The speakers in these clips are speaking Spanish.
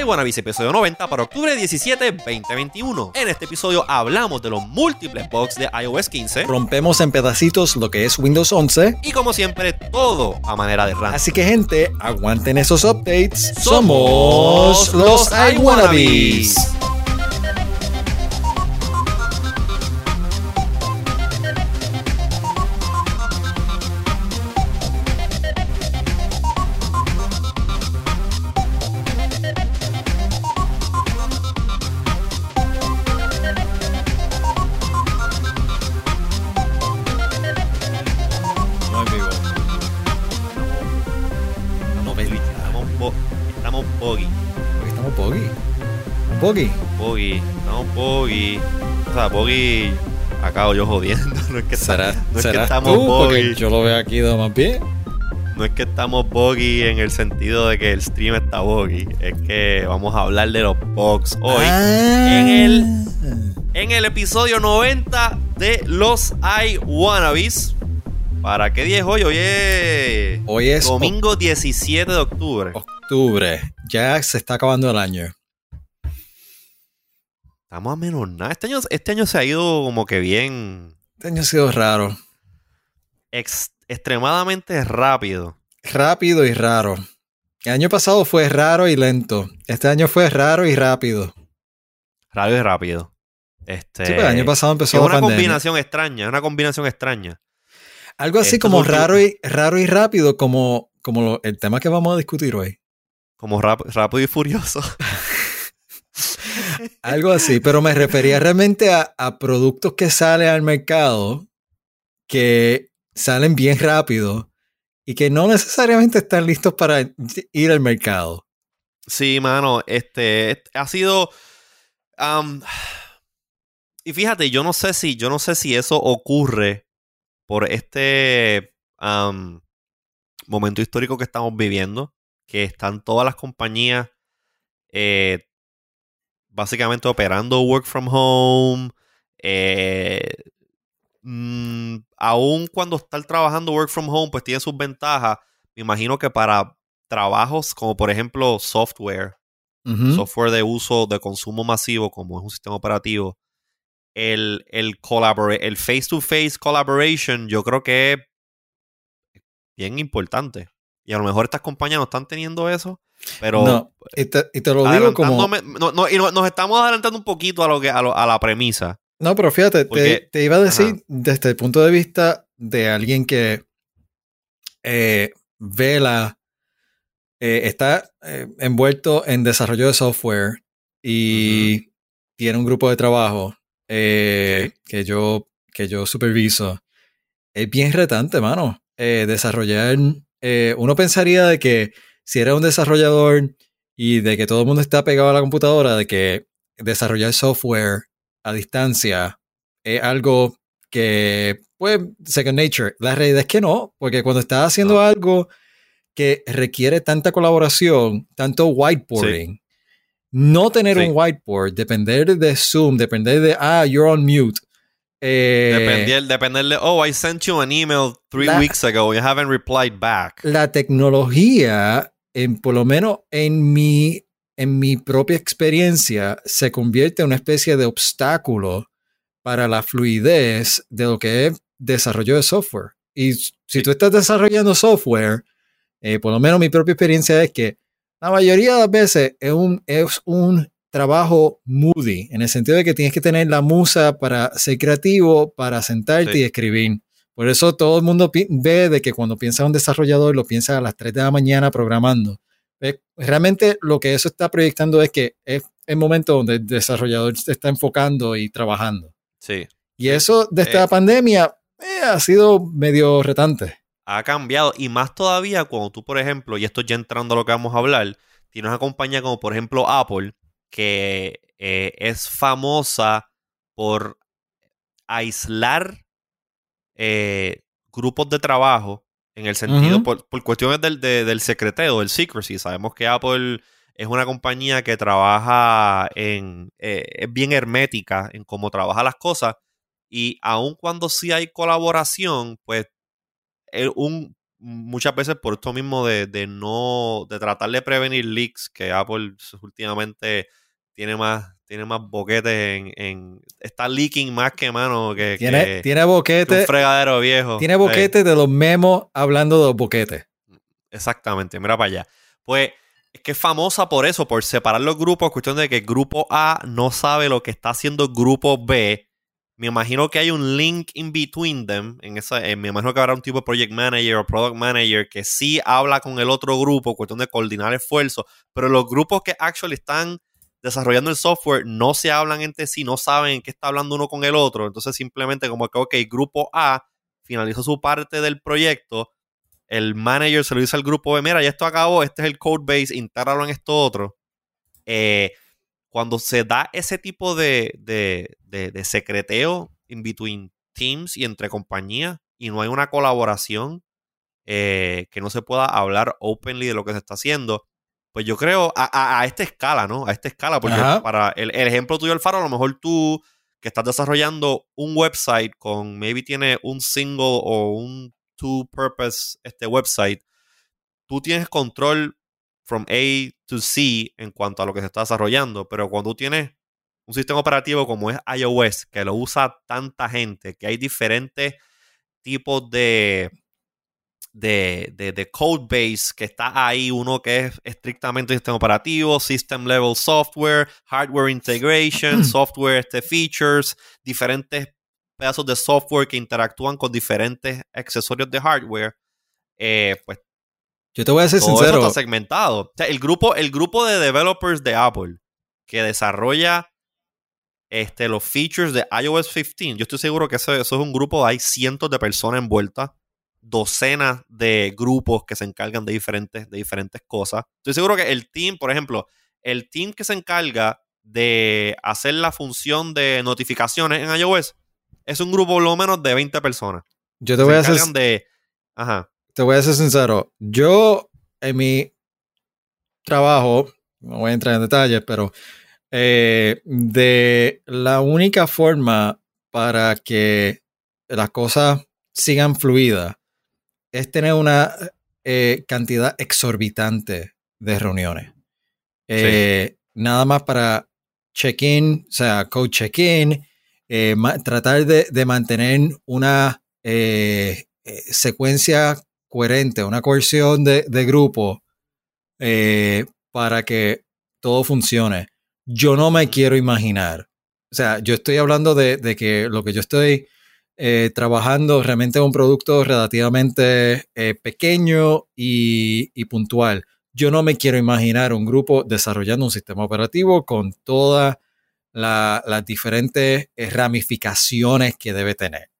iWannabes episodio 90 para octubre 17, 2021. En este episodio hablamos de los múltiples bugs de iOS 15 Rompemos en pedacitos lo que es Windows 11. y como siempre todo a manera de rant. Así que gente, aguanten esos updates. Somos los iWannabes. Estamos boggy. O sea, boggy. Acabo yo jodiendo. No es que, ¿Será, no es que estamos tú? Porque boggy. yo lo veo aquí de más bien. No es que estamos boggy en el sentido de que el stream está boggy. Es que vamos a hablar de los bugs hoy. Ah. en el- En el episodio 90 de los iWannabes. ¿Para qué día es hoy? Hoy es. Hoy es Domingo 17 de octubre. octubre. Ya se está acabando el año. Estamos a menos nada. Este año, este año se ha ido como que bien. Este año ha sido raro. ex- extremadamente rápido. Rápido y raro. El año pasado fue raro y lento. Este año fue raro y rápido. Rápido y rápido. Este, Sí, pero el año pasado empezó es una pandemia. combinación extraña. Una combinación extraña. Algo así como raro y, raro y rápido, como, como lo- el tema que vamos a discutir hoy. Como rap- rápido y furioso. Algo así, pero me refería realmente a, productos que salen al mercado que salen bien rápido y que no necesariamente están listos para ir al mercado. Sí, mano, este, este ha sido y fíjate, yo no sé si yo no sé si eso ocurre por este momento histórico que estamos viviendo, que están todas las compañías eh, básicamente operando work from home, eh, mm, aún cuando están trabajando work from home, pues tiene sus ventajas. Me imagino que para trabajos como por ejemplo software, software de uso de consumo masivo como es un sistema operativo, el, el, collabora- el face-to-face collaboration yo creo que es bien importante. Y a lo mejor estas compañías no están teniendo eso, pero no, y te, y te lo digo como... no, no, y no- nos estamos adelantando un poquito a lo que a, lo- a la premisa. No, pero fíjate, Porque- te, te iba a decir ajá. desde el punto de vista de alguien que eh, vela, eh, está eh, envuelto en desarrollo de software y tiene un grupo de trabajo que, yo, que yo superviso. Es bien retante, mano. desarrollar. uno pensaría de que si eres un desarrollador y de que todo el mundo está pegado a la computadora, de que desarrollar software a distancia es algo que, pues, second nature. La realidad es que no, porque cuando estás haciendo No. algo que requiere tanta colaboración, tanto whiteboarding, no tener Sí. un whiteboard, depender de Zoom, depender de, ah, you're on mute. eh, Depender, depender de, oh, I sent you an email three La- weeks ago, you haven't replied back. la tecnología, en, por lo menos en mi, en mi propia experiencia, se convierte en una especie de obstáculo para la fluidez de lo que es desarrollo de software. Y si tú estás desarrollando software, eh, por lo menos mi propia experiencia es que la mayoría de las veces es un, es un trabajo moody, en el sentido de que tienes que tener la musa para ser creativo, para sentarte Sí. y escribir. Por eso todo el mundo ve de que cuando piensa un desarrollador lo piensa a las 3 de la mañana programando. Eh, Realmente lo que eso está proyectando es que es el momento donde el desarrollador se está enfocando y trabajando. Sí. Y eso desde Eh. la pandemia eh, ha sido medio retante. ha cambiado y más todavía cuando tú, por ejemplo, y esto ya entrando a lo que vamos a hablar, tienes una compañía como por ejemplo Apple que eh, es famosa por aislar eh, grupos de trabajo en el sentido, por, por cuestiones del, de- del secreteo, del secrecy. Sabemos que Apple es una compañía que trabaja en, eh, es bien hermética en cómo trabaja las cosas y aun cuando sí hay colaboración, pues el- un, muchas veces por esto mismo de, de no, de tratar de prevenir leaks, que Apple últimamente tiene más, tiene más boquetes en, en está leaking más que mano que tiene, que, tiene boquete, un fregadero viejo. Tiene boquetes de los memos hablando de los boquetes. Exactamente, mira para allá. Pues es que es famosa por eso, por separar los grupos, cuestión de que el grupo A no sabe lo que está haciendo el grupo B. Me imagino que hay un link in between them. En esa, eh, me imagino que habrá un tipo de project manager o product manager que sí habla con el otro grupo, cuestión de coordinar esfuerzos. Pero los grupos que actually están desarrollando el software no se hablan entre sí, no saben qué está hablando uno con el otro. Entonces simplemente como que, ok, grupo A finalizó su parte del proyecto, el manager se lo dice al grupo B, mira, ya esto acabó, este es el code base, intégralo en esto otro. Eh, cuando se da ese tipo de, de, de, secreteo in between teams y entre compañías y no hay una colaboración eh, que no se pueda hablar openly de lo que se está haciendo, pues yo creo a, a, esta escala, ¿no? A esta escala, porque para el, el, ejemplo tuyo, Alfaro, a lo mejor tú que estás desarrollando un website con, maybe tiene un single o un two-purpose este website, tú tienes control from A to C en cuanto a lo que se está desarrollando, pero cuando tú tienes un sistema operativo como es iOS, que lo usa tanta gente, que hay diferentes tipos de de, de, code base que está ahí, uno que es estrictamente sistema operativo, system level software, hardware integration, software este, features, diferentes pedazos de software que interactúan con diferentes accesorios de hardware. Eh, pues yo te voy a ser sincero. está segmentado. el grupo, el grupo de developers de Apple que desarrolla este, los features de iOS 15, yo estoy seguro que eso, eso es un grupo, hay cientos de personas envueltas docenas de grupos que se encargan de diferentes, de diferentes cosas. Estoy seguro que el team, por ejemplo, el team que se encarga de hacer la función de notificaciones en iOS es un grupo por lo menos de 20 personas. Yo te voy a ser. De, ajá. Te voy a ser sincero. Yo, en mi trabajo, no voy a entrar en detalles, pero eh, de la única forma para que las cosas sigan fluidas es tener una eh, cantidad exorbitante de reuniones. Eh, nada más para check-in, o sea, code check-in, eh, tratar de, mantener una secuencia coherente, una cohesión de, grupo para que todo funcione. Yo no me quiero imaginar. O sea, yo estoy hablando de, de que lo que yo estoy eh, trabajando realmente un producto relativamente eh, pequeño y, puntual. Yo no me quiero imaginar un grupo desarrollando un sistema operativo con todas las diferentes ramificaciones que debe tener.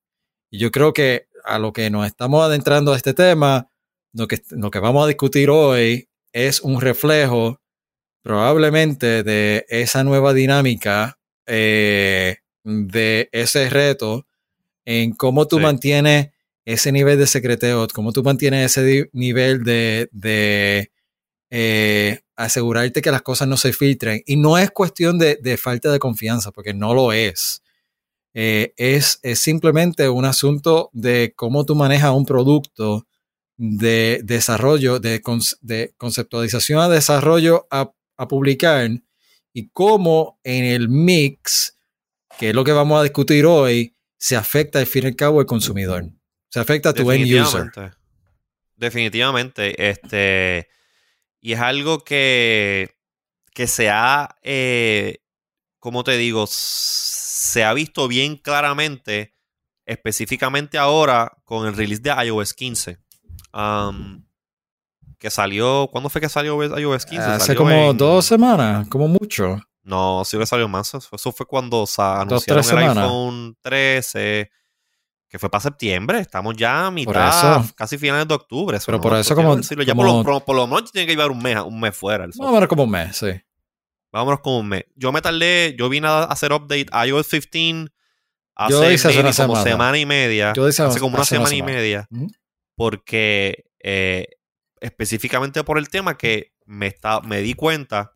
Y yo creo que a lo que nos estamos adentrando a este tema, lo que, lo que vamos a discutir hoy es un reflejo probablemente de esa nueva dinámica, eh, de ese reto en cómo tú mantienes ese nivel de secreteo, cómo tú mantienes ese nivel de, eh, asegurarte que las cosas no se filtren. Y no es cuestión de, falta de confianza, porque no lo es. Eh, es, simplemente un asunto de cómo tú manejas un producto de desarrollo, de, conceptualización a desarrollo a, a publicar y cómo en el mix, que es lo que vamos a discutir hoy, se afecta al fin y al cabo el consumidor. Se afecta a tu end user. Definitivamente. Este, y es algo que, que se ha, eh, como te digo, se ha visto bien claramente, específicamente ahora con el release de iOS 15. que salió, ¿cuándo fue que salió iOS 15? Hace como dos semanas, como mucho. No, sí que salió más. Eso fue cuando se anunciaron el iPhone 13, que fue para septiembre. Estamos ya a mitad, casi finales de octubre. Pero por eso como, Ya por, lo, menos tiene que llevar un mes, un mes fuera. El Vámonos como un mes, sí. Vámonos como un mes. Yo me tardé, yo vine a hacer update a iOS 15 hace, hace como semana. y media. Yo hace, como una semana, y media. Porque eh, específicamente por el tema que me, está, me di cuenta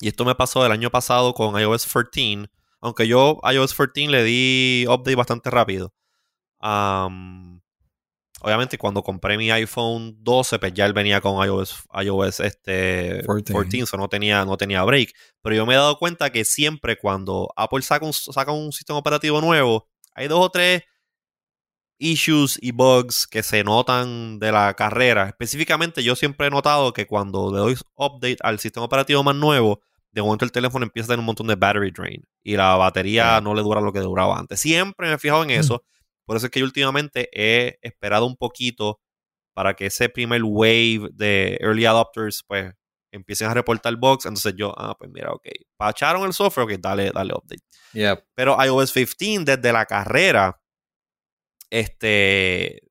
y esto me pasó el año pasado con iOS 14. Aunque yo iOS 14 le di update bastante rápido. obviamente cuando compré mi iPhone 12, pues ya él venía con iOS, iOS este 14, 14. so no tenía, no tenía break. Pero yo me he dado cuenta que siempre cuando Apple saca un, saca un sistema operativo nuevo, hay dos o tres issues y bugs que se notan de la carrera. Específicamente, yo siempre he notado que cuando le doy update al sistema operativo más nuevo, de momento el teléfono empieza a tener un montón de battery drain y la batería no le dura lo que duraba antes. Siempre me he fijado en eso. Por eso es que yo últimamente he esperado un poquito para que ese primer wave de early adopters pues empiecen a reportar bugs. Entonces yo, ah, pues mira, ok, pacharon el software, ok, dale, dale update. Yep. Pero iOS 15 desde la carrera, este,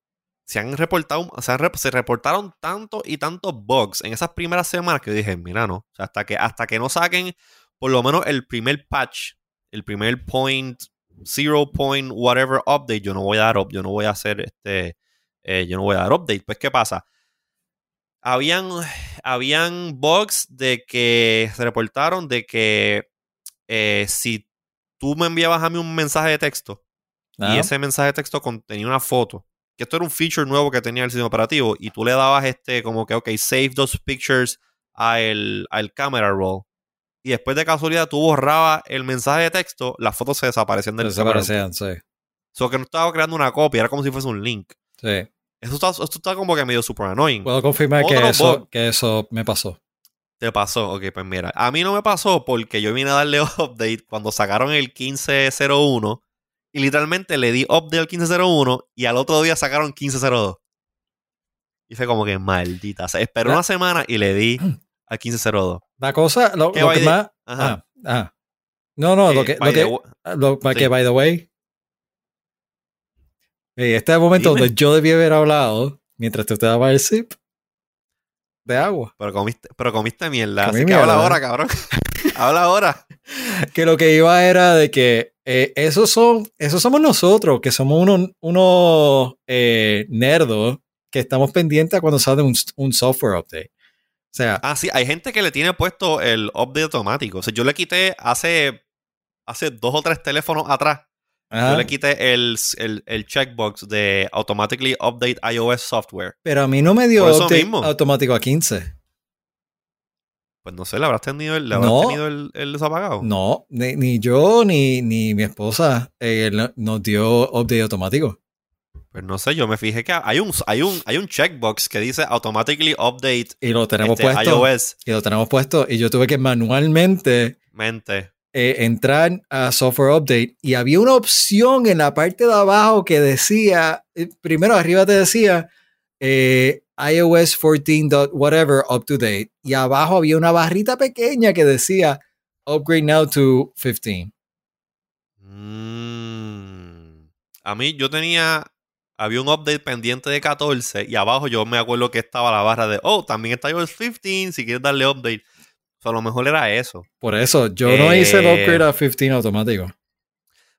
se han reportado, se, reportaron tantos y tantos bugs en esas primeras semanas que dije, mira, no, hasta que, hasta que no saquen por lo menos el primer patch, el primer point, zero point, whatever update, yo no voy a dar up, yo no voy a hacer este, eh, yo no voy a dar update. Pues, ¿qué pasa? Habían, habían bugs de que se reportaron de que eh, si tú me enviabas a mí un mensaje de texto y ese mensaje de texto contenía una foto, que esto era un feature nuevo que tenía el sistema operativo, y tú le dabas este como que, ok, save those pictures al, al camera roll. Y después de casualidad tú borrabas el mensaje de texto, las fotos se desaparecían del. Desaparecían, sí. So que no estaba creando una copia, era como si fuese un link. Sí. Eso está, esto está como que medio super annoying. Puedo confirmar que eso, que eso me pasó. Te pasó, ok, pues mira. A mí no me pasó porque yo vine a darle update cuando sacaron el 1501 y literalmente le di update al 1501 y al otro día sacaron 1502. Y fue como que maldita. O sea, esperé La- una semana y le di al 1502. La cosa, lo, ¿Qué lo by que más. Ajá. Ah, ah. No, no, lo que. by Lo que, lo- que, by the way. este es el momento Dime. donde yo debí haber hablado mientras tú te dabas el sip de agua. pero, comiste, pero comiste mierda. Comí Así que habla mierda. ahora, cabrón. habla ahora. Que lo que iba era de que eh, esos son, esos somos nosotros, que somos unos, unos eh, nerdos que estamos pendientes a cuando sale un, un software update. O sea, Ah, sí, hay gente que le tiene puesto el update automático. O sea, yo le quité hace, hace dos o tres teléfonos atrás. ajá, Yo le quité el, el, el checkbox de Automatically Update iOS Software. pero a mí no me dio update mismo. automático a 15. Pues no sé, ¿le habrás tenido el, le No. habrás tenido el, el desapagado? No, ni, ni yo ni, ni mi esposa eh, no- nos dio update automático. Pues no sé, yo me fijé que hay un, hay un, hay un checkbox que dice Automatically Update Y lo tenemos este, puesto. iOS. Y lo tenemos puesto. Y yo tuve que manualmente Mente. eh, entrar a Software Update y había una opción en la parte de abajo que decía, eh, primero arriba te decía eh, iOS 14. dot whatever up to date y abajo había una barrita pequeña que decía upgrade now to 15. Mm. A mí yo tenía, había un update pendiente de 14 y abajo yo me acuerdo que estaba la barra de, oh, también está iOS 15 si quieres darle update. O sea, a lo mejor era eso. Por eso yo no hice el Eh, upgrade a 15 automático.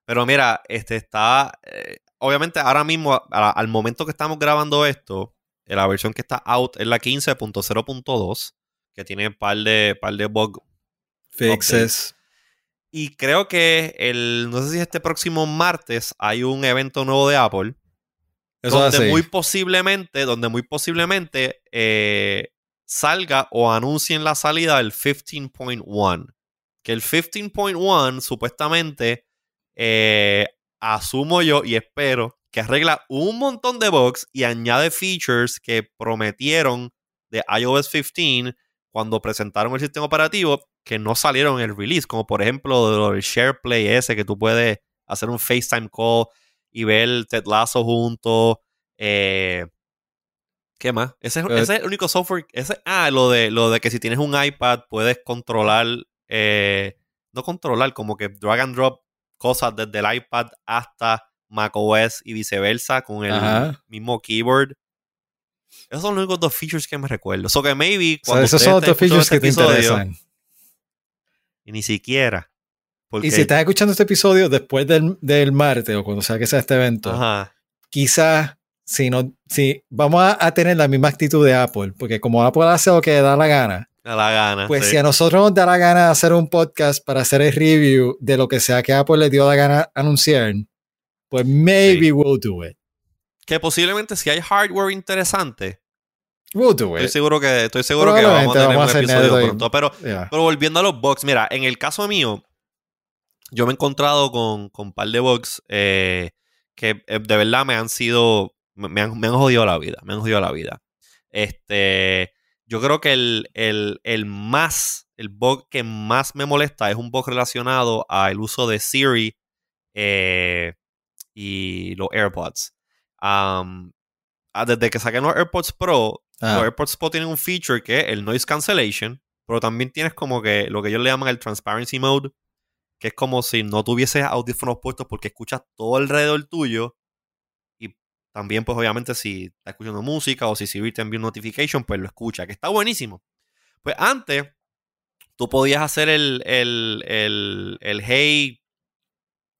Pero mira, este está. eh, obviamente, ahora mismo, al momento que estamos grabando esto, eh, la versión que está out es la 15.0.2, que tiene un par de, par de bugs. Fixes. Y creo que el. No sé si este próximo martes hay un evento nuevo de Apple. Eso donde así. muy posiblemente, donde muy posiblemente eh, salga o anuncien la salida del 15.1. Que el 15.1 supuestamente eh, asumo yo y espero que arregla un montón de bugs y añade features que prometieron de iOS 15 cuando presentaron el sistema operativo que no salieron en el release, como por ejemplo el SharePlay ese que tú puedes hacer un FaceTime call y ver Ted Lasso juntos. Eh, ¿Qué más? Ese, es- Eh, ese es el único software. Ese, ah, lo de, lo de que si tienes un iPad puedes controlar. eh, no controlar, como que drag and drop cosas desde el iPad hasta macOS y viceversa con el Ajá. mismo keyboard. Esos son los únicos dos features que me recuerdo. So que maybe O sea, cuando esos son estén otros features que escuchando te este episodio, interesan. Y ni siquiera. Porque, Y si estás escuchando este episodio después del, del martes o cuando sea que sea este evento, Ajá. quizás si no, si vamos a, a tener la misma actitud de Apple, porque como Apple hace lo que da la gana, A la gana. pues sí. si a nosotros nos da la gana hacer un podcast para hacer el review de lo que sea que Apple le dio la gana anunciar, pues maybe Sí. we'll do it. que posiblemente si hay hardware interesante, We'll do estoy it. seguro que, estoy seguro que vamos a tener un vamos a hacer episodio pronto. Pero, Yeah. pero volviendo a los bugs, mira, en el caso mío, yo me he encontrado con, con un par de bugs eh, que eh, de verdad me han sido, me me han, me han jodido la vida, me han jodido la vida. Este, yo creo que el, el, el más, el bug que más me molesta es un bug relacionado al uso de Siri eh, y los AirPods. Um, ah, desde que saqué los AirPods Pro, los Ah, AirPods Pro tienen un feature que es el noise cancellation, pero también tienes como que lo que ellos le llaman el transparency mode, que es como si no tuvieses audífonos puestos porque escuchas todo alrededor tuyo y también pues obviamente si estás escuchando música o si Siri te envía un notification, pues lo escucha, que está buenísimo. Pues antes tú podías hacer el, el, el, el hey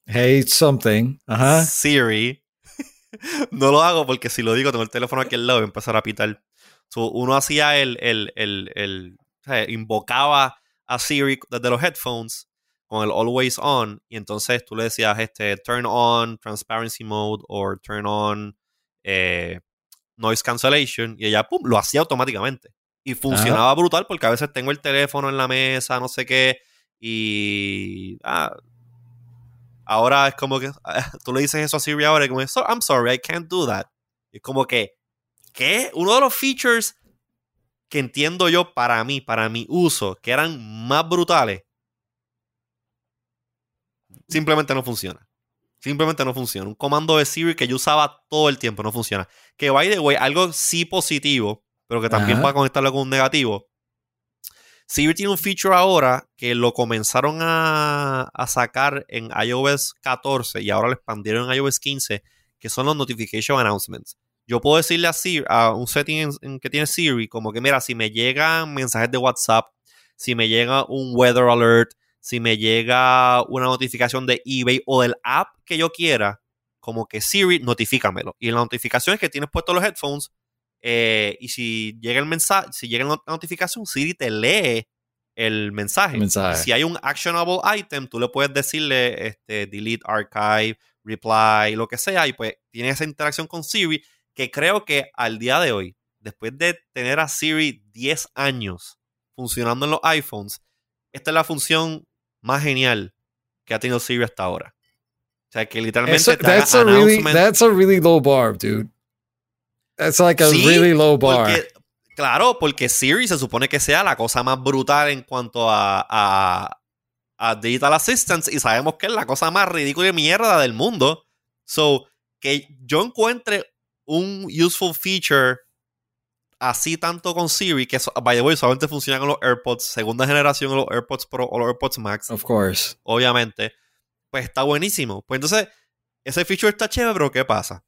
Hey, something. Ajá. Siri. no lo hago porque si lo digo, tengo el teléfono aquí al lado y voy a empezar a pitar. So, uno hacía el, el, el, el- o sea, invocaba a Siri desde los headphones con el always on y entonces tú le decías este turn on transparency mode o turn on eh, noise cancellation y ella pum, lo hacía automáticamente y funcionaba brutal porque a veces tengo el teléfono en la mesa no sé qué y ah, ahora es como que tú le dices eso a Siri ahora y como "So- I'm sorry I can't do that y es como que ¿qué? uno de los features que entiendo yo para mí para mi uso que eran más brutales simplemente no funciona. Simplemente no funciona. Un comando de Siri que yo usaba todo el tiempo no funciona. Que by the way, algo sí positivo, pero que también Ajá. va a conectarlo con un negativo. Siri tiene un feature ahora que lo comenzaron a, a sacar en iOS 14 y ahora lo expandieron en iOS 15, que son los notification announcements. Yo puedo decirle a Siri, a un setting que tiene Siri, como que mira, si me llegan mensajes de WhatsApp, si me llega un weather alert, si me llega una notificación de eBay o del app que yo quiera, como que Siri, notifícamelo. Y la notificación es que tienes puesto los headphones. Eh, y si llega el mensaje, si llega la notificación, Siri te lee el mensaje. Si hay un actionable item, tú le puedes decirle este, delete archive, reply, lo que sea, y pues tiene esa interacción con Siri que creo que al día de hoy, después de tener a Siri 10 años funcionando en los iPhones, esta es la función más genial que ha tenido Siri hasta ahora. O sea, que literalmente Eso- that's, a really, that's a really low bar, dude. That's like a Sí, really low bar. Porque, claro, porque Siri se supone que sea la cosa más brutal en cuanto a, a, a Digital Assistance y sabemos que es la cosa más ridícula y mierda del mundo. So, que yo encuentre un useful feature así tanto con Siri, que by the way, solamente funciona con los AirPods, segunda generación los AirPods Pro o los AirPods Max, Of course. obviamente, pues está buenísimo. Pues entonces, ese feature está chévere, pero ¿qué pasa?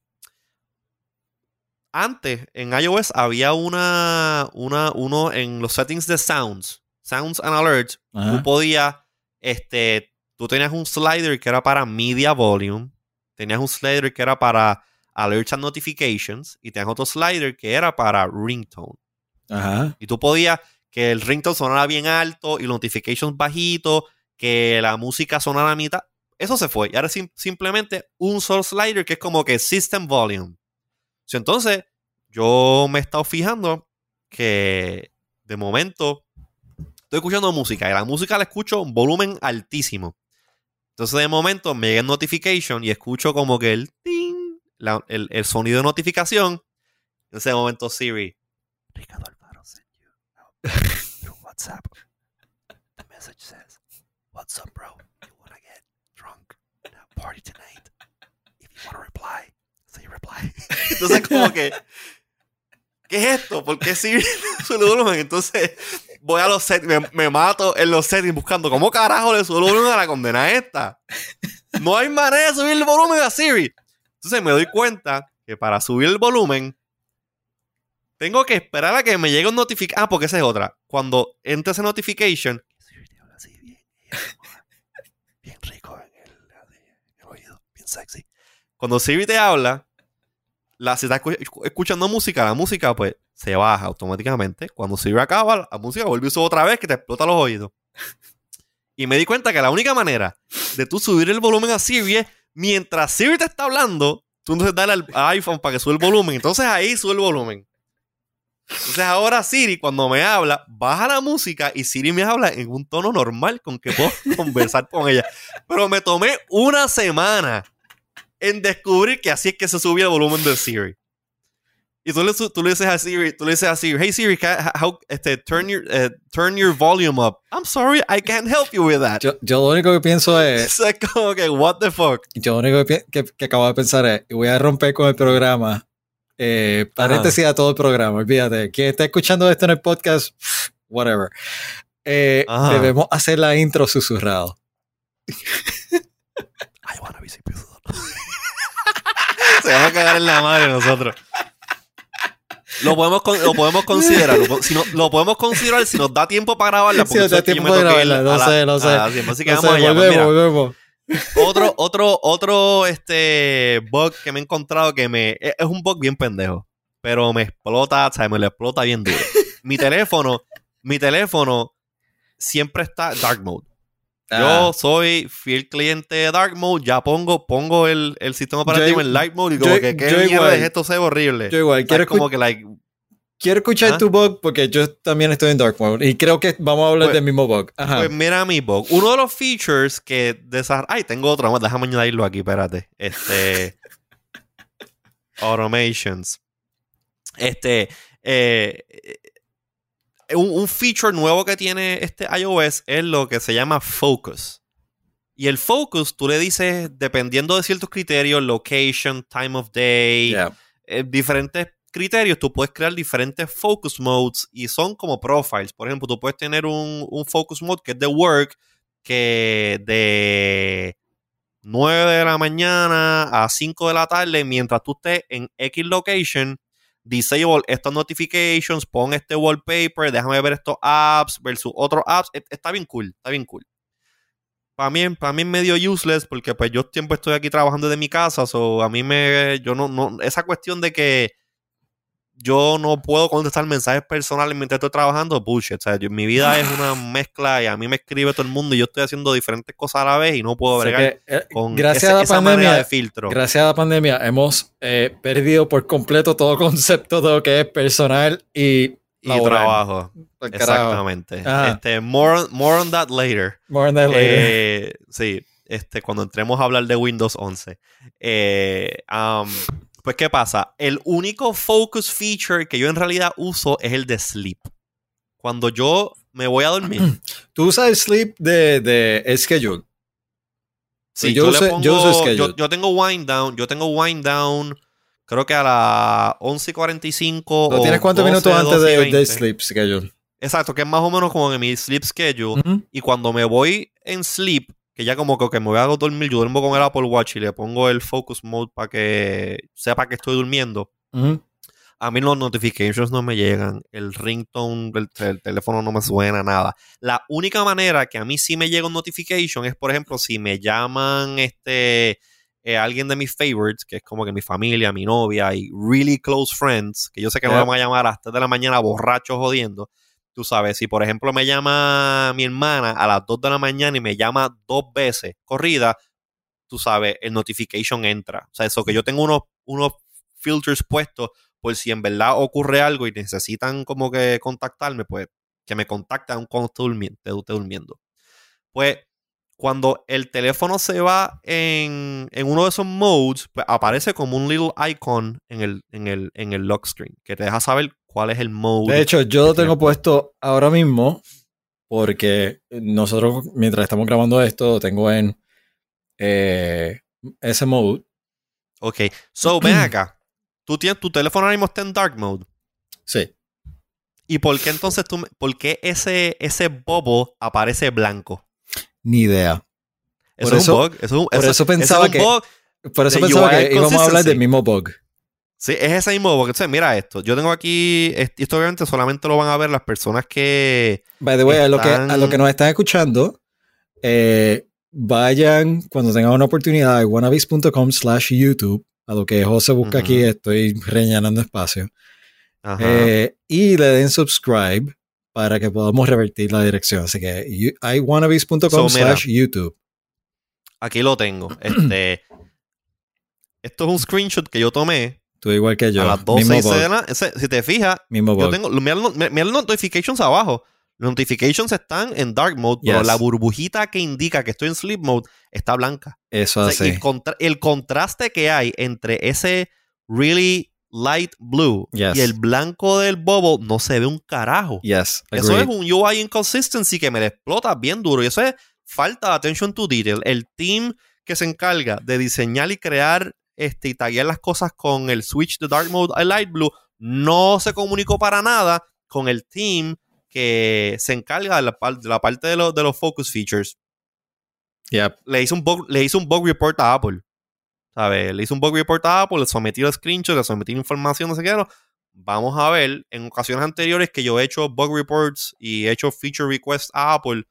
Antes, en iOS había una, una, uno en los settings de sounds, sounds and alerts, Ajá. tú podías, este, tú tenías un slider que era para media volume, tenías un slider que era para alerts and notifications, y tenías otro slider que era para ringtone. Ajá. Y tú podías que el ringtone sonara bien alto y los notifications bajito, que la música sonara a mitad. Eso se fue. Y ahora es sim- simplemente un solo slider que es como que system volume. So, entonces, yo me he estado fijando que de momento estoy escuchando música y la música la escucho en volumen altísimo. Entonces, de momento me llega el notification y escucho como que el ting, la- el, el sonido de notificación. En ese momento, Siri, Ricardo Alfaro sent you through WhatsApp. The message says, What's up, bro? You wanna get drunk? Now party tonight. If you wanna reply, say reply. Entonces, como que, ¿qué es esto? ¿Por qué Siri sube el volumen? Entonces, voy a los settings, me, me mato en los settings buscando cómo carajo le subo el volumen a la condena esta. No hay manera de subir el volumen a Siri. Entonces me doy cuenta que para subir el volumen tengo que esperar a que me llegue un notification. Ah, porque esa es otra. Cuando entre ese notification, bien, bien rico en el, en el oído, bien sexy. Cuando Siri te habla, la, si estás escu- escuchando música, la música pues se baja automáticamente. Cuando Siri acaba, la música vuelve y sube otra vez que te explota los oídos. Y me di cuenta que la única manera de tú subir el volumen a Siri es mientras Siri te está hablando, tú entonces dale al iPhone para que sube el volumen. Entonces ahí sube el volumen. Entonces ahora Siri, cuando me habla, baja la música y Siri me habla en un tono normal con que puedo conversar con ella. Pero me tomé una semana en descubrir que así es que se subía el volumen de Siri. Y tú le, tú le dices a Siri, tú le dices a Siri, hey Siri, how, este, turn, your, uh, turn your volume up. I'm sorry, I can't help you with that. Yo, yo lo único que pienso es... es como que, what the fuck. Yo lo único que, que, que acabo de pensar es, voy a romper con el programa. Eh, paréntesis a todo el programa, olvídate. Quien está escuchando esto en el podcast, whatever. Eh, debemos hacer la intro susurrado. I wanna be Se van a cagar en la madre nosotros. Lo podemos, lo podemos considerar. Lo, si no, lo podemos considerar si nos da tiempo para grabarla. Porque si nos da tiempo para grabarla. No sé, no sé. Así que vamos allá. Volvemos, volvemos. Otro, otro, otro este bug que me he encontrado que me. Es un bug bien pendejo. Pero me explota, o sea, me lo explota bien duro. mi teléfono, mi teléfono siempre está dark mode. Yo ah. soy fiel cliente de Dark Mode, ya pongo, pongo el, el sistema operativo en Light Mode y como que qué mierda es esto se ve horrible. Yo igual, quiero como que like Quiero escuchar ¿Ah? tu bug porque yo también estoy en Dark Mode y creo que vamos a hablar pues, del mismo bug. Pues mira mi bug. Uno de los features que desarrolla. Ay, tengo otro más. Déjame añadirlo aquí, espérate. Este. automations. Este. Eh, un, un, feature nuevo que tiene este iOS es lo que se llama Focus. Y el Focus, tú le dices, dependiendo de ciertos criterios, location, time of day, eh, diferentes criterios, tú puedes crear diferentes focus modes y son como profiles. Por ejemplo, tú puedes tener un, un focus mode que es de work, que de 9 de la mañana a 5 de la tarde, mientras tú estés en X location, disable estas notifications, pon este wallpaper, déjame ver estos apps versus otros apps. E, está bien cool, está bien cool. Para mí, para mí es medio useless porque pues yo siempre estoy aquí trabajando de mi casa, o a mí me, yo no, esa cuestión de que yo no puedo contestar mensajes personales mientras estoy trabajando, bullshit. O sea, mi vida es una mezcla y a mí me escribe todo el mundo y yo estoy haciendo diferentes cosas a la vez y no puedo bregar eh, con gracias a la pandemia, de filtro. Gracias a la pandemia hemos eh, perdido por completo todo concepto de lo que es personal y, y trabajo. Exactamente. Este, more, more on that later. More on that later. Eh, sí, este, cuando entremos a hablar de Windows 11. Eh, um, pues, ¿qué pasa? El único focus feature que yo en realidad uso es el de sleep. Cuando yo me voy a dormir. ¿Tú usas el sleep de, de schedule? Sí, yo, yo, yo, yo, tengo wind down, yo tengo wind down creo que a las 11.45 ¿Lo tienes cuántos minutos antes de, de, sleep schedule? Exacto, que es más o menos como en mi sleep schedule. Y cuando me voy en sleep, que ya como que me voy a dormir, yo duermo con el Apple Watch y le pongo el focus mode para que sepa que estoy durmiendo. A mí los notifications no me llegan, el ringtone del teléfono no me suena, nada. La única manera que a mí sí me llega un notification es, por ejemplo, si me llaman este eh, alguien de mis favorites, que es como que mi familia, mi novia y really close friends, que yo sé que no me van a llamar hasta de la mañana borrachos jodiendo Tú sabes, si por ejemplo me llama mi hermana a las 2 de la mañana y me llama dos veces corrida, tú sabes, el notification entra. O sea, eso que yo tengo unos, unos filters puestos por si en verdad ocurre algo y necesitan como que contactarme, pues que me contacten cuando estoy durmiendo. Pues cuando el teléfono se va en, uno de esos modes, pues aparece como un little icon en el, en el, en el lock screen que te deja saber cuál es el mode. De hecho, yo lo tengo puesto ahora mismo porque nosotros, mientras estamos grabando esto, lo tengo en eh, ese mode. Ok, so ven acá. Tú tienes tu teléfono ahora mismo está en dark mode. Sí. ¿Y por qué entonces tú, por qué ese, ese bobo aparece blanco? Ni idea. Eso es un bug. Eso, por eso pensaba que. Por eso pensaba que íbamos a hablar del mismo bug. Sí, es ese mismo bug. Entonces, mira esto. Yo tengo aquí. Esto obviamente solamente lo van a ver las personas que. By the way, a, lo que, a lo que nos están escuchando, eh, vayan cuando tengan una oportunidad a wannabis.com slash YouTube. A lo que José busca aquí, estoy rellenando espacio. Eh, y le den subscribe para que podamos revertir la dirección. Así que iwannabes.com slash YouTube. Aquí lo tengo. Este, Esto es un screenshot que yo tomé Tú igual que yo. a las 12 de la ese- Si te fijas, Mismo yo bug. tengo. Mira, mira los notifications abajo. Los notifications están en dark mode, pero la burbujita que indica que estoy en sleep mode está blanca. Eso O sea, y así. el, contra- el contraste que hay entre ese really light blue Yes. y el blanco del bubble no se ve un carajo. Yes. Eso es un UI inconsistency que me le explota bien duro. Y eso es falta de attention to detail. El team que se encarga de diseñar y crear este, y taguear las cosas con el switch de dark mode a light blue no se comunicó para nada con el team que se encarga de la, de la parte de, los- de los focus features. Yep. Le hice un bug, le hice un bug report a Apple. ¿Sabes? Le hice un bug report a Apple, le sometí el screenshot, le sometí la información, no sé qué. no. Vamos a ver, en ocasiones anteriores que yo he hecho bug reports y he hecho feature requests a Apple,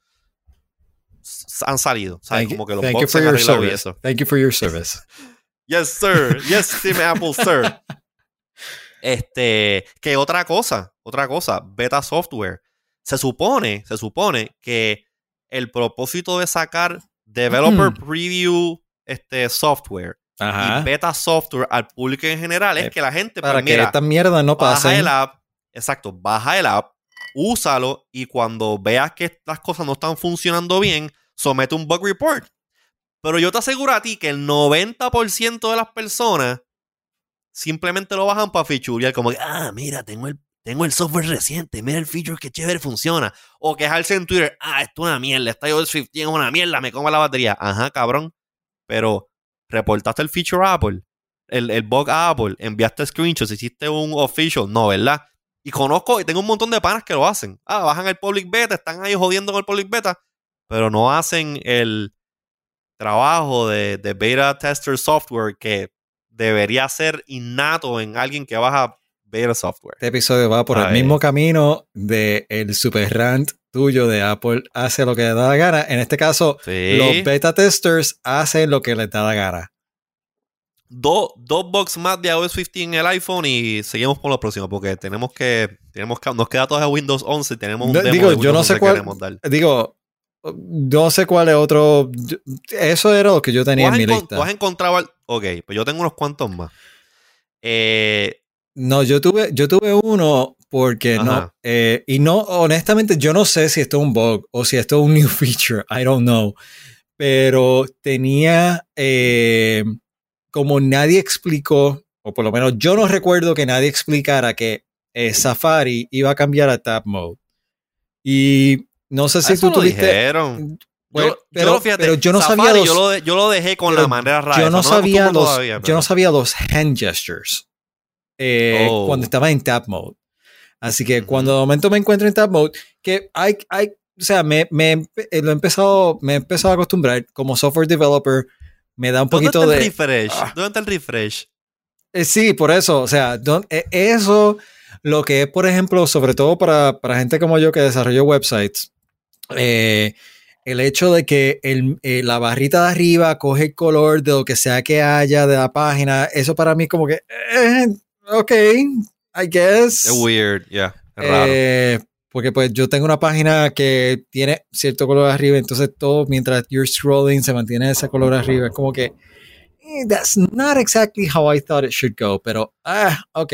han salido. You, Como que los bugs se han y eso. Thank you for your service. Yes, sir. Yes, Team Apple, sir. Este, que otra cosa, otra cosa, beta software. Se supone, se supone que el propósito de sacar developer Mm. preview este software Ajá. y beta software al público en general es Eh, que la gente, Para pues, que mira, esta mierda no baja pase. el app, exacto, baja el app, úsalo y cuando veas que las cosas no están funcionando bien, somete un bug report. Pero yo te aseguro a ti que el 90% de las personas simplemente lo bajan para featurear, como que, ah, mira, tengo el, tengo el software reciente, mira el feature que chévere funciona. O quejarse en Twitter, ah, esto es una mierda, esta iOS 15 es una mierda, me come la batería. Ajá, cabrón. Pero reportaste el feature Apple, el, el bug Apple, enviaste screenshots, hiciste un official, no, ¿verdad? Y conozco y tengo un montón de panas que lo hacen. Ah, bajan el public beta, están ahí jodiendo con el public beta, pero no hacen el trabajo de, de beta tester software que debería ser innato en alguien que baja beta software. Este episodio va por el mismo camino de el super rant tuyo de Apple hace lo que le da la gana. En este caso, Sí. los beta testers hacen lo que les da la gana. Do- dos bugs más de iOS 15 en el iPhone y seguimos por lo próximo porque tenemos que, tenemos que nos queda todavía Windows 11 y tenemos un demo digo, de yo no 11 sé cuál-. Digo, no sé cuál es otro. Eso era lo que yo ¿Tú tenía en mi lista. tú has encontrado al- Ok, pues yo tengo unos cuantos más. Eh, No, yo tuve, yo tuve uno porque no, eh, y no, honestamente, yo no sé si esto es un bug o si esto es un new feature, I don't know. Pero tenía, eh, como nadie explicó, o por lo menos yo no recuerdo que nadie explicara que Safari iba a cambiar a Tab Mode. Y no sé si eso tú lo tuviste. dijeron. Bueno, yo, pero, yo, fíjate, pero yo no Safari sabía los, yo, lo de- yo lo dejé con la manera rara. yo no me sabía los, todavía, yo no sabía los hand gestures eh, Oh. cuando estaba en tap mode. Así que cuando de momento me encuentro en tap mode, que hay, hay o sea, me, me, eh, lo he empezado, me he empezado a acostumbrar como software developer, me da un ¿Dónde poquito está el de... refresh? Ah. ¿Dónde está el refresh? Eh, sí, por eso, o sea, don- eh, eso, lo que es, por ejemplo, sobre todo para, para gente como yo que desarrolló websites, eh, el hecho de que el, eh, la barrita de arriba coge el color de lo que sea que haya de la página, eso para mí como que, eh, ok, I guess. Es weird, yeah. Es raro. Eh, porque pues yo tengo una página que tiene cierto color arriba, entonces todo mientras you're scrolling se mantiene ese color arriba. Es como que eh, that's not exactly how I thought it should go, pero ah, ok.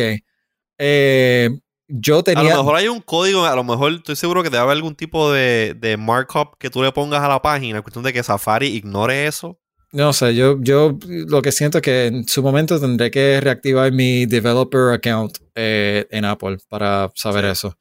Yo A lo tenía mejor hay un código, a lo mejor estoy seguro que debe haber algún tipo de, de markup que tú le pongas a la página, cuestión de que Safari ignore eso. no sé, yo, yo lo que siento es que en su momento tendré que reactivar mi developer account eh, en Apple para saber Sí. eso.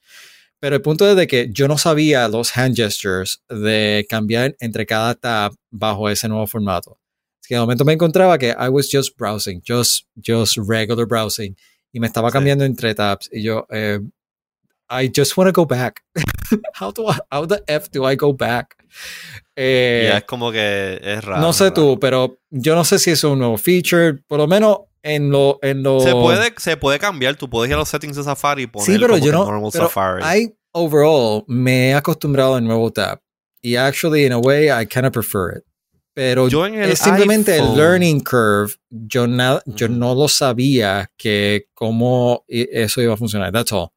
Pero el punto es de que yo no sabía los hand gestures de cambiar entre cada tab bajo ese nuevo formato. Así que de momento me encontraba que I was just browsing, just, just regular browsing. Y me estaba Sí. cambiando entre tabs. Y yo, eh, I just want to go back. how, do I- how the F do I go back? Eh, ya es como que es raro. no sé tú, pero yo no sé si es un nuevo feature. Por lo menos en lo... En lo Se puede, se puede cambiar, tú puedes ir a los settings de Safari y poner Sí, pero como yo no. normal pero Safari. I overall me he acostumbrado al nuevo tab. Y actually, in a way, I kind of prefer it. Pero Yo en el es simplemente el learning curve. Yo, na- yo no lo sabía que cómo eso iba a funcionar. That's all.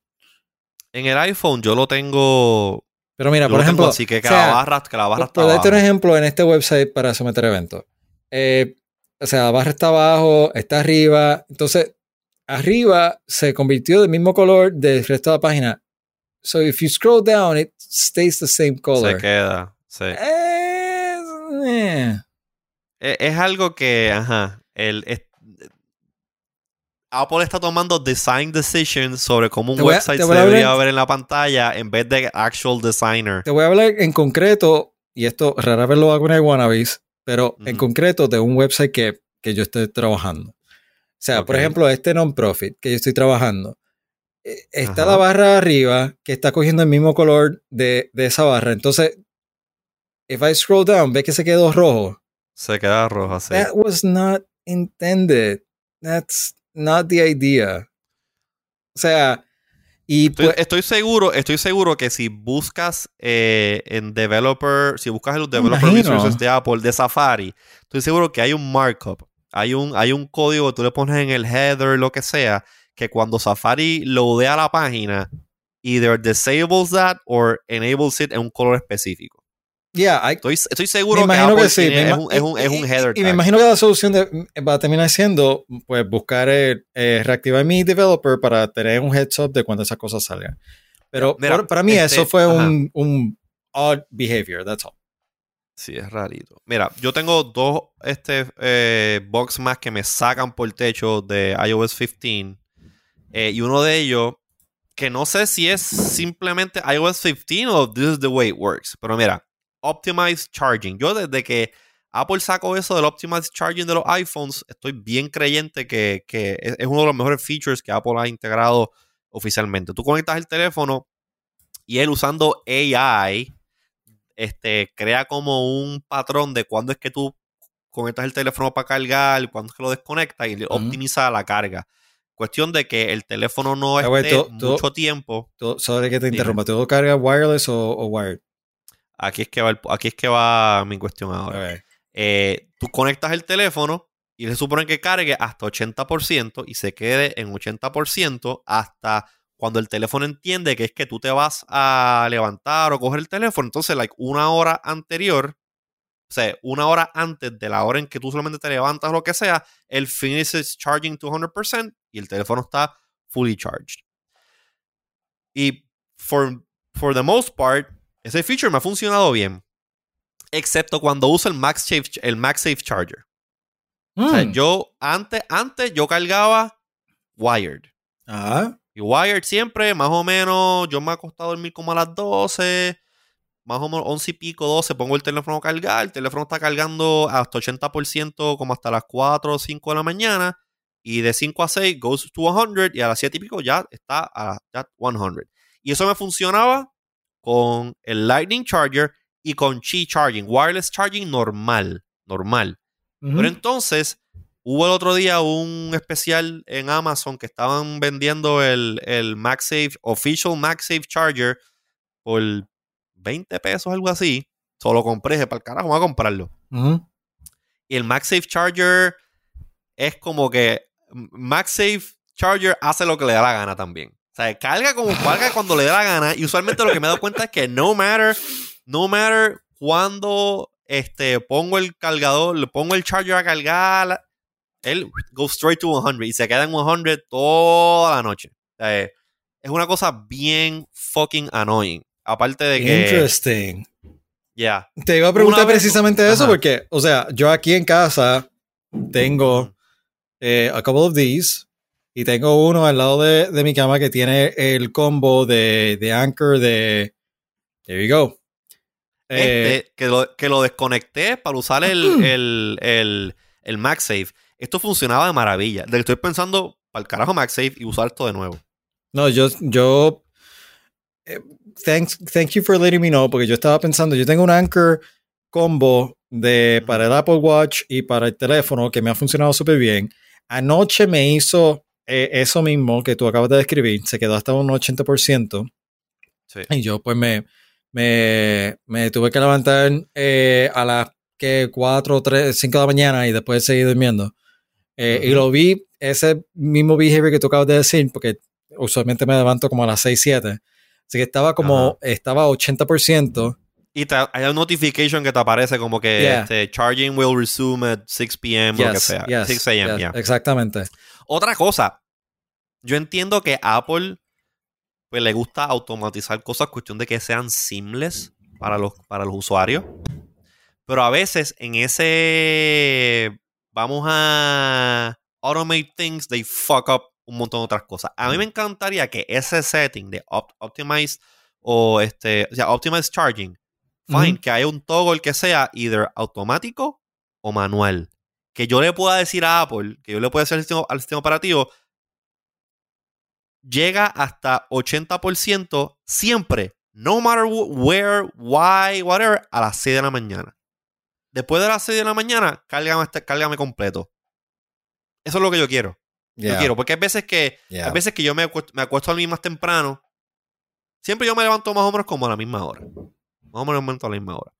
En el iPhone yo lo tengo. Pero mira, por ejemplo, así que, que o sea, la barra, que la barra está darte un abajo. ejemplo en este website para someter eventos. Eh, o sea, la barra está abajo, está arriba. Entonces, arriba se convirtió del mismo color del resto de la página. So if you scroll down, it stays the same color. Se queda. Sí. Eh, eh. Es, es algo que, ajá, el, es- Apple está tomando design decisions sobre cómo un a- website te se debería hablar- ver en la pantalla en vez de actual designer. Te voy a hablar en concreto, y esto rara vez lo hago en el Wannabes, pero en concreto de un website que, que yo estoy trabajando. O sea, por ejemplo, este non-profit que yo estoy trabajando, eh, está Ajá. la barra arriba que está cogiendo el mismo color de, de esa barra. Entonces, if I scroll down, ve que se quedó rojo. Se queda rojo así. That was not intended. That's not the idea. O sea, y Estoy, pues, estoy seguro, estoy seguro que si buscas eh, en developer, si buscas en los developer resources de Apple, de Safari, estoy seguro que hay un markup, hay un, hay un código que tú le pones en el header, lo que sea, que cuando Safari loadea la página, either disables that or enables it en un color específico. Yeah, I, Estoy, estoy me seguro que, imagino que sí. me es, un, es, un, es un header Y, y me imagino que la solución de- va a terminar siendo, pues, buscar, el, eh, reactivar mi developer para tener un heads up de cuando esas cosas salgan. Pero Mira, por- para mí este, eso fue un, un odd behavior, that's all. Sí, es rarito. Mira, yo tengo dos este, eh, bugs más que me sacan por techo de iOS 15. eh, y uno de ellos, que no sé si es simplemente iOS 15 o this is the way it works. Pero mira, Optimized Charging. Yo desde que Apple sacó eso del Optimized Charging de los iPhones, estoy bien creyente que, que es, es uno de los mejores features que Apple ha integrado oficialmente. Tú conectas el teléfono y él usando AI este, crea como un patrón de cuándo es que tú conectas el teléfono para cargar, cuándo es que lo desconectas y Ujú. optimiza la carga. Cuestión de que el teléfono no esté mucho tiempo. Todo- Sorry que te interrumpa. ¿Todo carga wireless o, o wired? Aquí es que va, el- aquí es que va mi cuestión ahora. Eh, tú conectas el teléfono y se supone que cargue hasta 80% y se quede en 80% hasta cuando el teléfono entiende que es que tú te vas a levantar o coger el teléfono. Entonces, like una hora anterior, o sea, una hora antes de la hora en que tú solamente te levantas o lo que sea, el finishes charging to 100% y el teléfono está fully charged. Y for, for the most part, ese feature me ha funcionado bien. Excepto cuando uso el MagSafe, el MagSafe Charger. O sea, Mm. yo antes, antes yo cargaba wired. Ah, Y wired siempre, más o menos, yo me he acostado a dormir como a las 12, más o menos 11 y pico, 12, pongo el teléfono a cargar, el teléfono está cargando hasta 80% como hasta las 4 o 5 de la mañana, y de 5 a 6 goes to 100, y a las 7 y pico ya está a ya 100. Y eso me funcionaba con el Lightning Charger y con Qi Charging, wireless charging normal, normal. Pero entonces, hubo el otro día un especial en Amazon que estaban vendiendo el, el MagSafe, Official MagSafe Charger por 20 pesos, algo así. Solo compré, dije, para el carajo, voy a comprarlo. Y el MagSafe Charger es como que MagSafe Charger hace lo que le da la gana también. O sea, carga como carga cuando le da la gana. Y usualmente lo que me he dado cuenta es que no matter, no matter cuando este, pongo el cargador, le pongo el charger a cargar, él goes straight to 100 y se queda en 100 toda la noche. O sea, es una cosa bien fucking annoying. Aparte de que. Interesting. Ya. Te iba a preguntar vez- precisamente eso Ajá. porque, o sea, yo aquí en casa tengo eh, a couple of these y tengo uno al lado de, de mi cama que tiene el combo de, de Anchor de... There you go. Eh, Este, que, lo, que lo desconecté para usar el, el, el, el MagSafe. Esto funcionaba de maravilla. De que estoy pensando para el carajo MagSafe y usar esto de nuevo. No, yo, yo eh, thanks, thank you for letting me know, porque yo estaba pensando, yo tengo un Anchor combo de, para el Apple Watch y para el teléfono que me ha funcionado súper bien. Anoche me hizo eh, eso mismo que tú acabas de describir, se quedó hasta un 80%. Sí. Y yo pues me, me, me tuve que levantar eh, a las que 4, 3, 5 de la mañana y después seguir durmiendo. Eh, Y Ujú. lo vi, ese mismo behavior que tú acabas de decir, porque usualmente me levanto como a las 6, 7. Así que estaba como, estaba a 80% Y te, hay un notification que te aparece como que Yeah. este, charging will resume at 6 p.m. o lo que Yes, sea. yes, 6 a.m. yes, yeah. Exactamente. Otra cosa, yo entiendo que Apple pues, le gusta automatizar cosas, cuestión de que sean simples para los, para los usuarios. Pero a veces en ese vamos a automate things, they fuck up un montón de otras cosas. A mí me encantaría que ese setting de opt- optimize o este, o sea, optimize charging, fine, que haya un toggle que sea either automático o manual. Que yo le pueda decir a Apple, que yo le pueda decir al sistema, al sistema operativo, llega hasta 80% siempre, no matter wh- where, why, whatever, a las 6 de la mañana. Después de las 6 de la mañana, cárgame, este- cárgame completo. Eso es lo que yo quiero. Yo quiero, porque hay veces que, yeah. hay veces que yo me acuesto, me acuesto a dormir más temprano. Siempre yo me levanto más o menos como a la misma hora. Más o menos a la misma hora.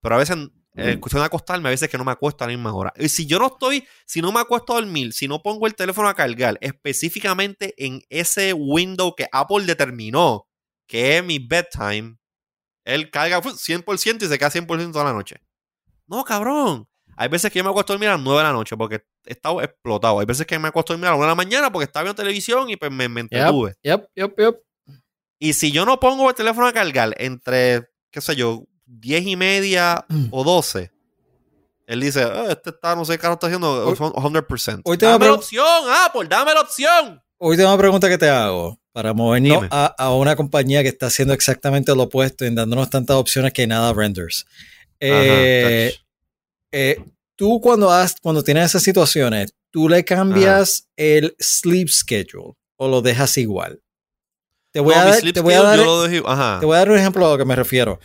Pero a veces, en cuestión de acostarme, a veces que no me acuesto a la misma hora. Y si yo no estoy, si no me acuesto a dormir, si no pongo el teléfono a cargar, específicamente en ese window que Apple determinó, que es mi bedtime, él carga fu, 100% y se queda 100% toda la noche. No, cabrón. Hay veces que yo me acuesto a dormir a las 9 de la noche porque he estado explotado. Hay veces que me acuesto a dormir a las 1 de la mañana porque estaba viendo televisión y pues me, me entretuve. Yep, yep, yep. Y si yo no pongo el teléfono a cargar entre, qué sé yo, 10 y media Mm. o 12, él dice, "Ah, este está, no sé qué está haciendo, Hoy- 100%. hoy te voy a dame la opción, Apple, dame la opción. Hoy tengo una pregunta que te hago para movernos a, a una compañía que está haciendo exactamente lo opuesto en dándonos tantas opciones que nada renders. Eh, Ajá, eh, tú cuando, has, cuando tienes esas situaciones, ¿tú le cambias el sleep schedule o lo dejas igual? Te voy, No, a, dar, te voy a dar- te voy a dar un ejemplo a lo que me refiero.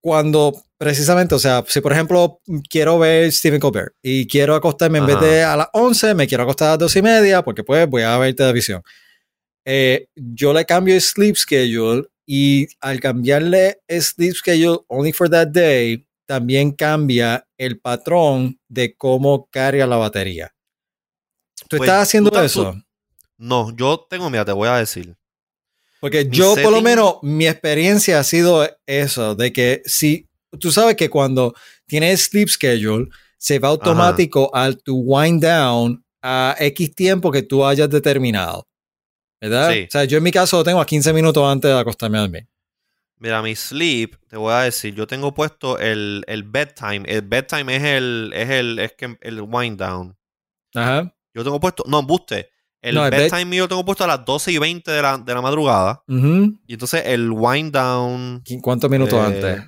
Cuando precisamente, o sea, si por ejemplo quiero ver Stephen Colbert y quiero acostarme en vez de a las 11, me quiero acostar a las 12 y media porque pues voy a ver televisión. Eh, yo le cambio el sleep schedule y al cambiarle el sleep schedule only for that day, también cambia el patrón de cómo carga la batería. ¿Tú Pues, estás haciendo tú eso? tú- No, yo tengo, mira, te voy a decir. Porque Mi yo, por lo menos, mi experiencia ha sido eso, de que si tú sabes que cuando tienes sleep schedule, se va automático al tu wind down a X tiempo que tú hayas determinado. ¿Verdad? Sí. O sea, yo en mi caso lo tengo a 15 minutos antes de acostarme a dormir. Mira, mi sleep, te voy a decir, yo tengo puesto el, el bedtime. El bedtime es el, es el, es que el wind down. Ajá. Yo tengo puesto, no, embuste. El No, el bed- bedtime mío lo tengo puesto a las 12 y 20 de la, de la madrugada. Y entonces el wind down ¿Qu- ¿Cuántos minutos Eh, antes?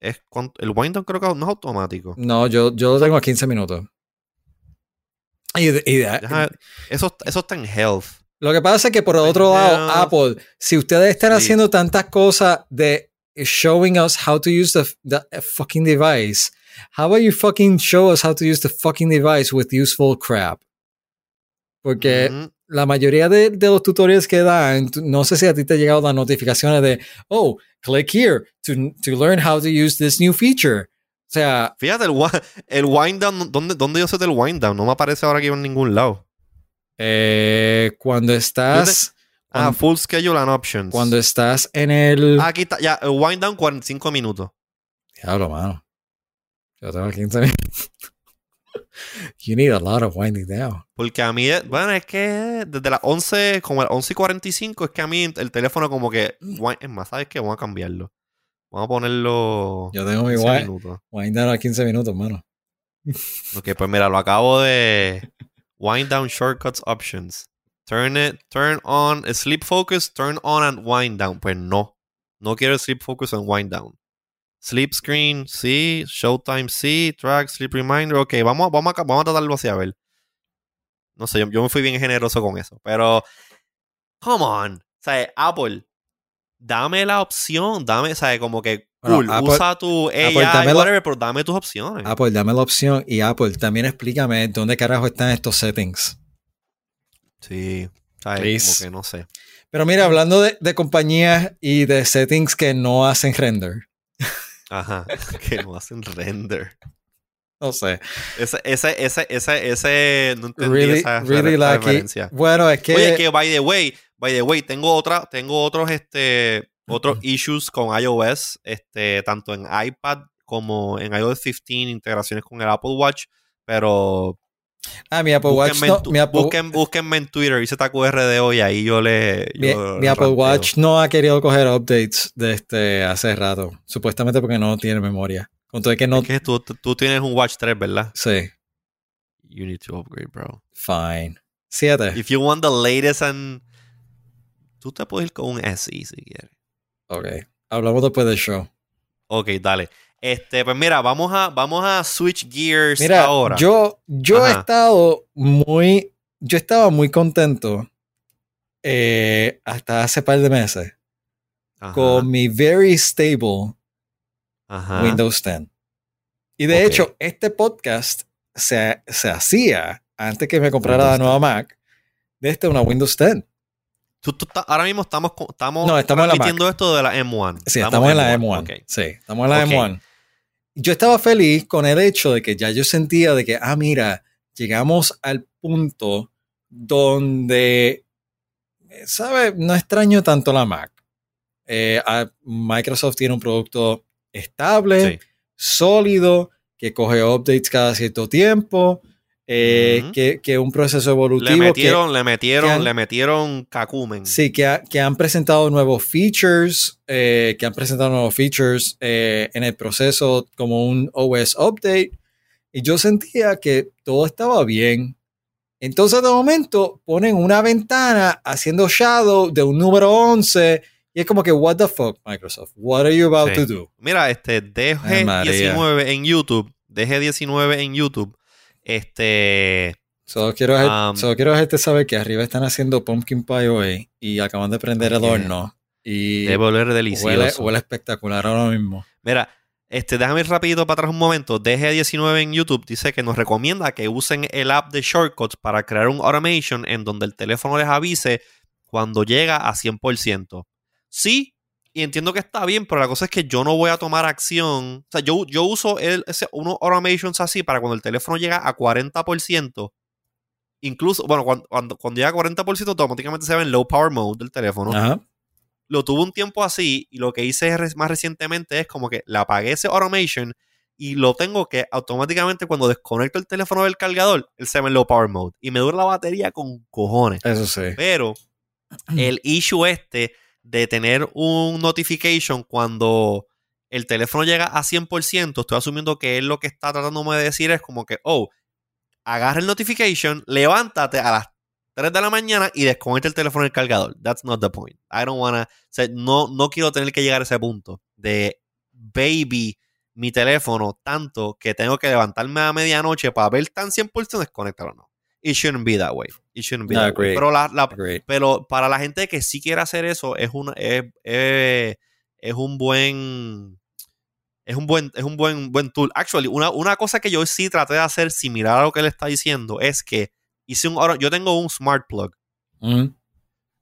es el wind down creo que no es automático. No, yo, yo lo tengo a 15 minutos. Y, y de- Deja- eso, eso está en health. Lo que pasa es que por el otro lado. Apple, si ustedes están Sí. haciendo tantas cosas de showing us how to use the, the fucking device, how about you fucking show us how to use the fucking device with useful crap? Porque la mayoría de, de los tutoriales que dan, no sé si a ti te han llegado las notificaciones de, oh, click here to, to learn how to use this new feature. O sea, Fíjate, el, el wind down, ¿dónde, ¿dónde yo sé del wind down? No me aparece ahora aquí en ningún lado. eh, cuando estás, Ah, cuando, full schedule and options. cuando estás en el... Ah, aquí está, ya, el wind down 45 minutos. Diablo, mano. Yo tengo 15 minutos. You need a lot of winding down. Porque a mí, bueno, es que desde las 11, como las 11 y 45, es que a mí el teléfono como que, es más, ¿sabes qué? Vamos a cambiarlo. Vamos a ponerlo Yo tengo mi 15 wind, wind down a 15 minutos, mano. Ok, pues mira, lo acabo de wind down shortcuts options. Turn it, turn on sleep focus, turn on and wind down. Pues no. No quiero sleep focus and wind down. Sleep screen, sí. Showtime, sí. Track, sleep reminder. Ok, vamos, a- vamos, a, vamos a tratarlo así a ver. No sé, yo, yo me fui bien generoso con eso. Pero, come on. O sea, Apple, dame la opción. Dame, o sea, como que, Bueno, cool, Apple- usa tu AI, dame la- whatever, pero dame tus opciones. Apple, dame la opción. Y Apple, también explícame dónde carajo están estos settings. Sí. O sea, Please. como que no sé. Pero mira, hablando de, de compañías y de settings que no hacen render. Ajá. que no hacen render. No sé. Ese, ese, ese, ese, ese, no entendí Really, esa, really esa lucky. referencia. Bueno, es que. Oye, que by the way, by the way, tengo otra, tengo otros, este, otros issues con iOS, este, tanto en iPad como en iOS 15, integraciones con el Apple Watch, pero Ah, mi Apple Watch búsquenme, no, tu- mi Apple, busquen- búsquenme en Twitter, hice de hoy, ahí yo le... mi- yo mi le Apple. Watch no ha querido coger updates de este hace rato. Supuestamente porque no tiene memoria. Y que no. Es que tú, tú tienes un Watch 3, ¿verdad? Sí, You need to upgrade, bro. fine. Siete. If you want the latest and... Tú te puedes ir con un SE si quieres. Ok. Hablamos después del show. Ok, dale. Este, pues mira, vamos a, vamos a switch gears Mira, ahora. yo, yo he estado muy. Yo estaba muy contento eh, hasta hace par de meses Ajá, con mi very stable ajá. Windows 10. Y de Ok. hecho, este podcast se, se hacía antes que me comprara Windows la nueva Mac de este una Windows 10. Tú- tú ahora mismo estamos, estamos, No, estamos en transmitiendo esto de la M1. Sí, estamos, en la M1. ok. Sí, estamos en la Ok. M1. Yo estaba feliz con el hecho de que ya yo sentía de que, ah, mira, llegamos al punto donde, ¿sabes? No extraño tanto la Mac. Eh, Microsoft tiene un producto estable, Sí. sólido, que coge updates cada cierto tiempo, eh, Ujú. que, que un proceso evolutivo. Le que- metieron, le metieron, que han- le metieron cacumen. Sí, que, ha- que han presentado nuevos features, eh, que han presentado nuevos features eh, en el proceso como un OS update. Y yo sentía que todo estaba bien. Entonces de momento ponen una ventana haciendo shadow de un número 11 y es como que, what the fuck, Microsoft? What are you about Sí. to do? Mira, este Ay, María. DG19 en YouTube, DG19 en YouTube, este, Solo quiero, Um, solo quiero hacerte saber que arriba están haciendo pumpkin pie hoy y acaban de prender el Ok. horno. Y debe oler delicioso. huele, huele espectacular ahora mismo. Mira, este, déjame ir rapidito para atrás un momento. DG19 en YouTube dice que nos recomienda que usen el app de Shortcuts para crear un automation en donde el teléfono les avise cuando llega a 100%. Sí, y entiendo que está bien, pero la cosa es que yo no voy a tomar acción. O sea, yo, yo uso el, ese, unos automations así para cuando el teléfono llega a 40%. Incluso, bueno, cuando, cuando, cuando llega a 40%, automáticamente se ve en low power mode del teléfono Ajá. lo tuve un tiempo así y lo que hice más recientemente es como que le apagué ese automation y lo tengo que automáticamente cuando desconecto el teléfono del cargador, él se ve en low power mode y me dura la batería con cojones. Eso sí. Pero el issue este de tener un notification cuando el teléfono llega a 100%, estoy asumiendo que él lo que está tratándome de decir es como que, oh, agarra el notification, levántate a las 3 de la mañana y desconecta el teléfono del cargador. That's not the point. I don't wanna, o sea, no, no quiero tener que llegar a ese punto de baby mi teléfono tanto que tengo que levantarme a medianoche para ver tan 100% desconectarlo o no. It shouldn't be that way. It shouldn't be No, that way. Pero la, pero para la gente que sí quiere hacer eso, es un, es, es- es un buen. Es un buen, es un buen, buen tool. Actually, una, una cosa que yo sí traté de hacer similar a lo que él está diciendo es que hice un yo tengo un smart plug. Ujú.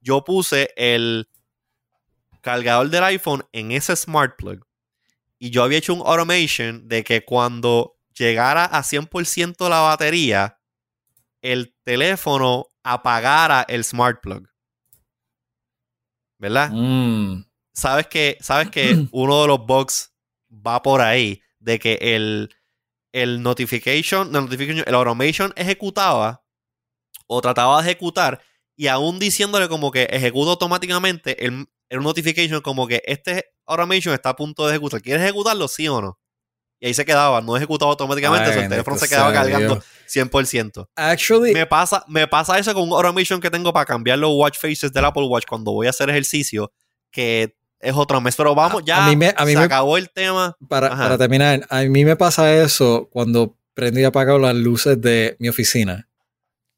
Yo puse el cargador del iPhone en ese smart plug. Y yo había hecho un automation de que cuando llegara a 100% la batería, el teléfono apagara el smart plug. ¿Verdad? Mm. sabes que, sabes que uno de los bugs va por ahí, de que el, el notification, el notification, el automation ejecutaba o trataba de ejecutar y aún diciéndole como que ejecuta automáticamente el, el notification como que este automation está a punto de ejecutar. ¿Quieres ejecutarlo, sí o no? Y ahí se quedaba, no ejecutaba automáticamente, Ay, so el teléfono se quedaba cargando Dios. 100%. Actually, Me pasa, me pasa eso con un automation que tengo para cambiar los watch faces del Apple Watch cuando voy a hacer ejercicio, que es otro mes. Pero vamos, ya a mí me- a mí se me- acabó el tema. para, terminar, a mí me pasa eso cuando prendí y apago las luces de mi oficina.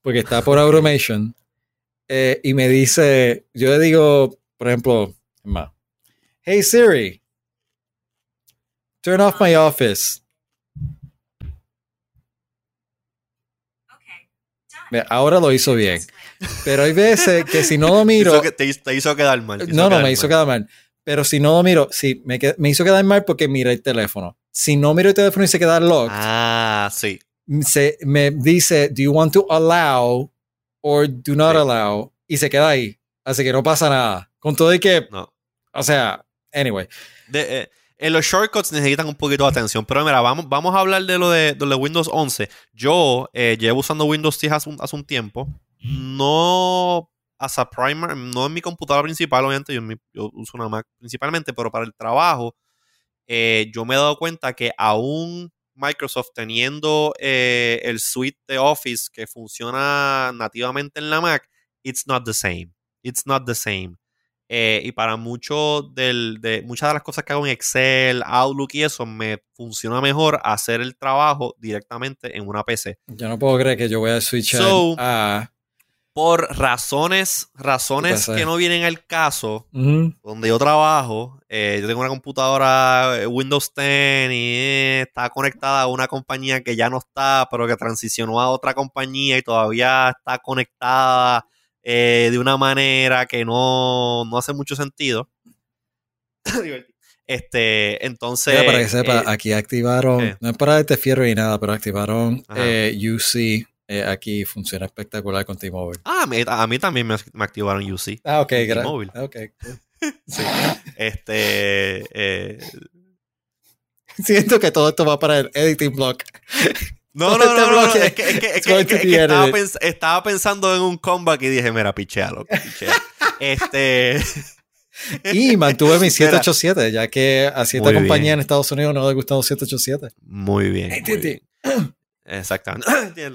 Porque está por automation. eh, y me dice, yo le digo, por ejemplo, ma, Hey Siri, turn off my office. Ahora lo hizo bien. Pero hay veces que si no lo miro, hizo que- te, hizo- te hizo quedar mal. hizo no, no, quedar me hizo mal. quedar mal. Pero si no lo miro, sí, me, qued- me hizo quedar mal porque miré el teléfono. Si no miro el teléfono y se queda locked, Ah, sí. se, me dice, do you want to allow or do not Sí. allow? Y se queda ahí. Así que no pasa nada. Con todo y que No. O sea, anyway. De, eh, en los shortcuts necesitan un poquito de atención. Pero mira, vamos, vamos a hablar de lo de, de Windows 11. Yo eh, llevo usando Windows 10 hace un, hace un tiempo. No as a primer, no en mi computadora principal, obviamente. Yo, yo uso una Mac principalmente, pero para el trabajo, eh, yo me he dado cuenta que aún Microsoft teniendo eh, el suite de Office que funciona nativamente en la Mac, it's not the same. It's not the same. Eh, y para mucho del, de muchas de las cosas que hago en Excel, Outlook y eso, me funciona mejor hacer el trabajo directamente en una PC. Yo no puedo creer que yo voy a switchar So- a. Por razones, razones que no vienen al caso, donde yo trabajo, eh, yo tengo una computadora eh, Windows 10 y eh, está conectada a una compañía que ya no está, pero que transicionó a otra compañía y todavía está conectada eh, de una manera que no, no hace mucho sentido. este, entonces. Mira, para que sepa, eh, aquí activaron, no es para darte fierro ni nada, pero activaron eh, UC. eh, aquí funciona espectacular con T-Mobile. ah, me- a mí también me, me activaron UC. Ah, ok, T-Mobile. gracias. Ok. cool. Sí. Este. eh, Siento que todo esto va para el editing block. No, no, este no, no, no, bloque es que, es que- estaba, pensando en un comeback y dije, mira, pichealo, pichea. Este. Y mantuve mi Mira. 787, ya que a cierta compañía bien. en Estados Unidos no le gustan los 787. Muy bien. Muy bien. Exactamente.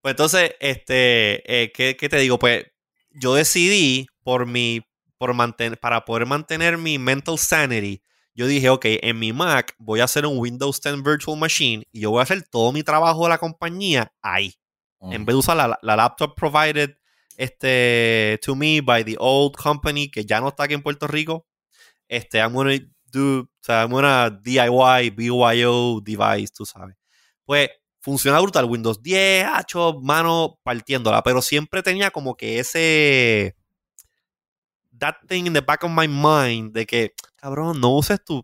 pues entonces, este, eh, ¿qué, qué te digo? Pues yo decidí por mi, por mantener, para poder mantener mi mental sanity, yo dije, ok, en mi Mac voy a hacer un Windows 10 Virtual Machine y yo voy a hacer todo mi trabajo de la compañía ahí. En vez de usar la, la laptop provided este, to me by the old company que ya no está aquí en Puerto Rico, este, I'm gonna do, o sea, I'm gonna DIY, BYO device, tú sabes. Pues funciona brutal. Windows 10, hacho, mano partiéndola, pero siempre tenía como que ese. That thing in the back of my mind de que, cabrón, no uses tu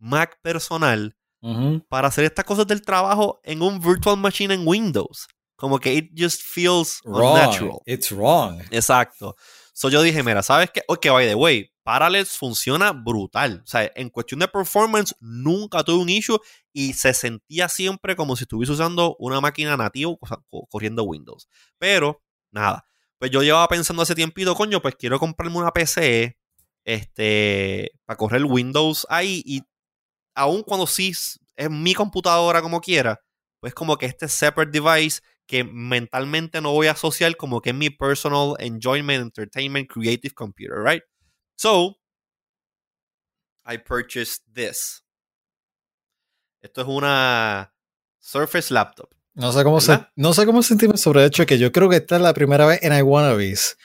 Mac personal Ujú. para hacer estas cosas del trabajo en un virtual machine en Windows. Como que it just feels unnatural. Wrong. It's wrong. Exacto. So yo dije, mira, ¿sabes qué? Ok, by the way, Parallels funciona brutal. O sea, en cuestión de performance, nunca tuve un issue y se sentía siempre como si estuviese usando una máquina nativa o sea, co- corriendo Windows. Pero, nada. Pues yo llevaba pensando hace tiempito, coño, pues quiero comprarme una PC este, para correr Windows ahí y aun cuando sí es mi computadora como quiera, pues como que este separate device que mentalmente no voy a asociar como que es mi personal enjoyment, entertainment, creative computer, right? So, I purchased this. Esto es una Surface Laptop. No sé cómo se, no sé cómo sentirme sobre el hecho de que yo creo que esta es la primera vez en iWannabes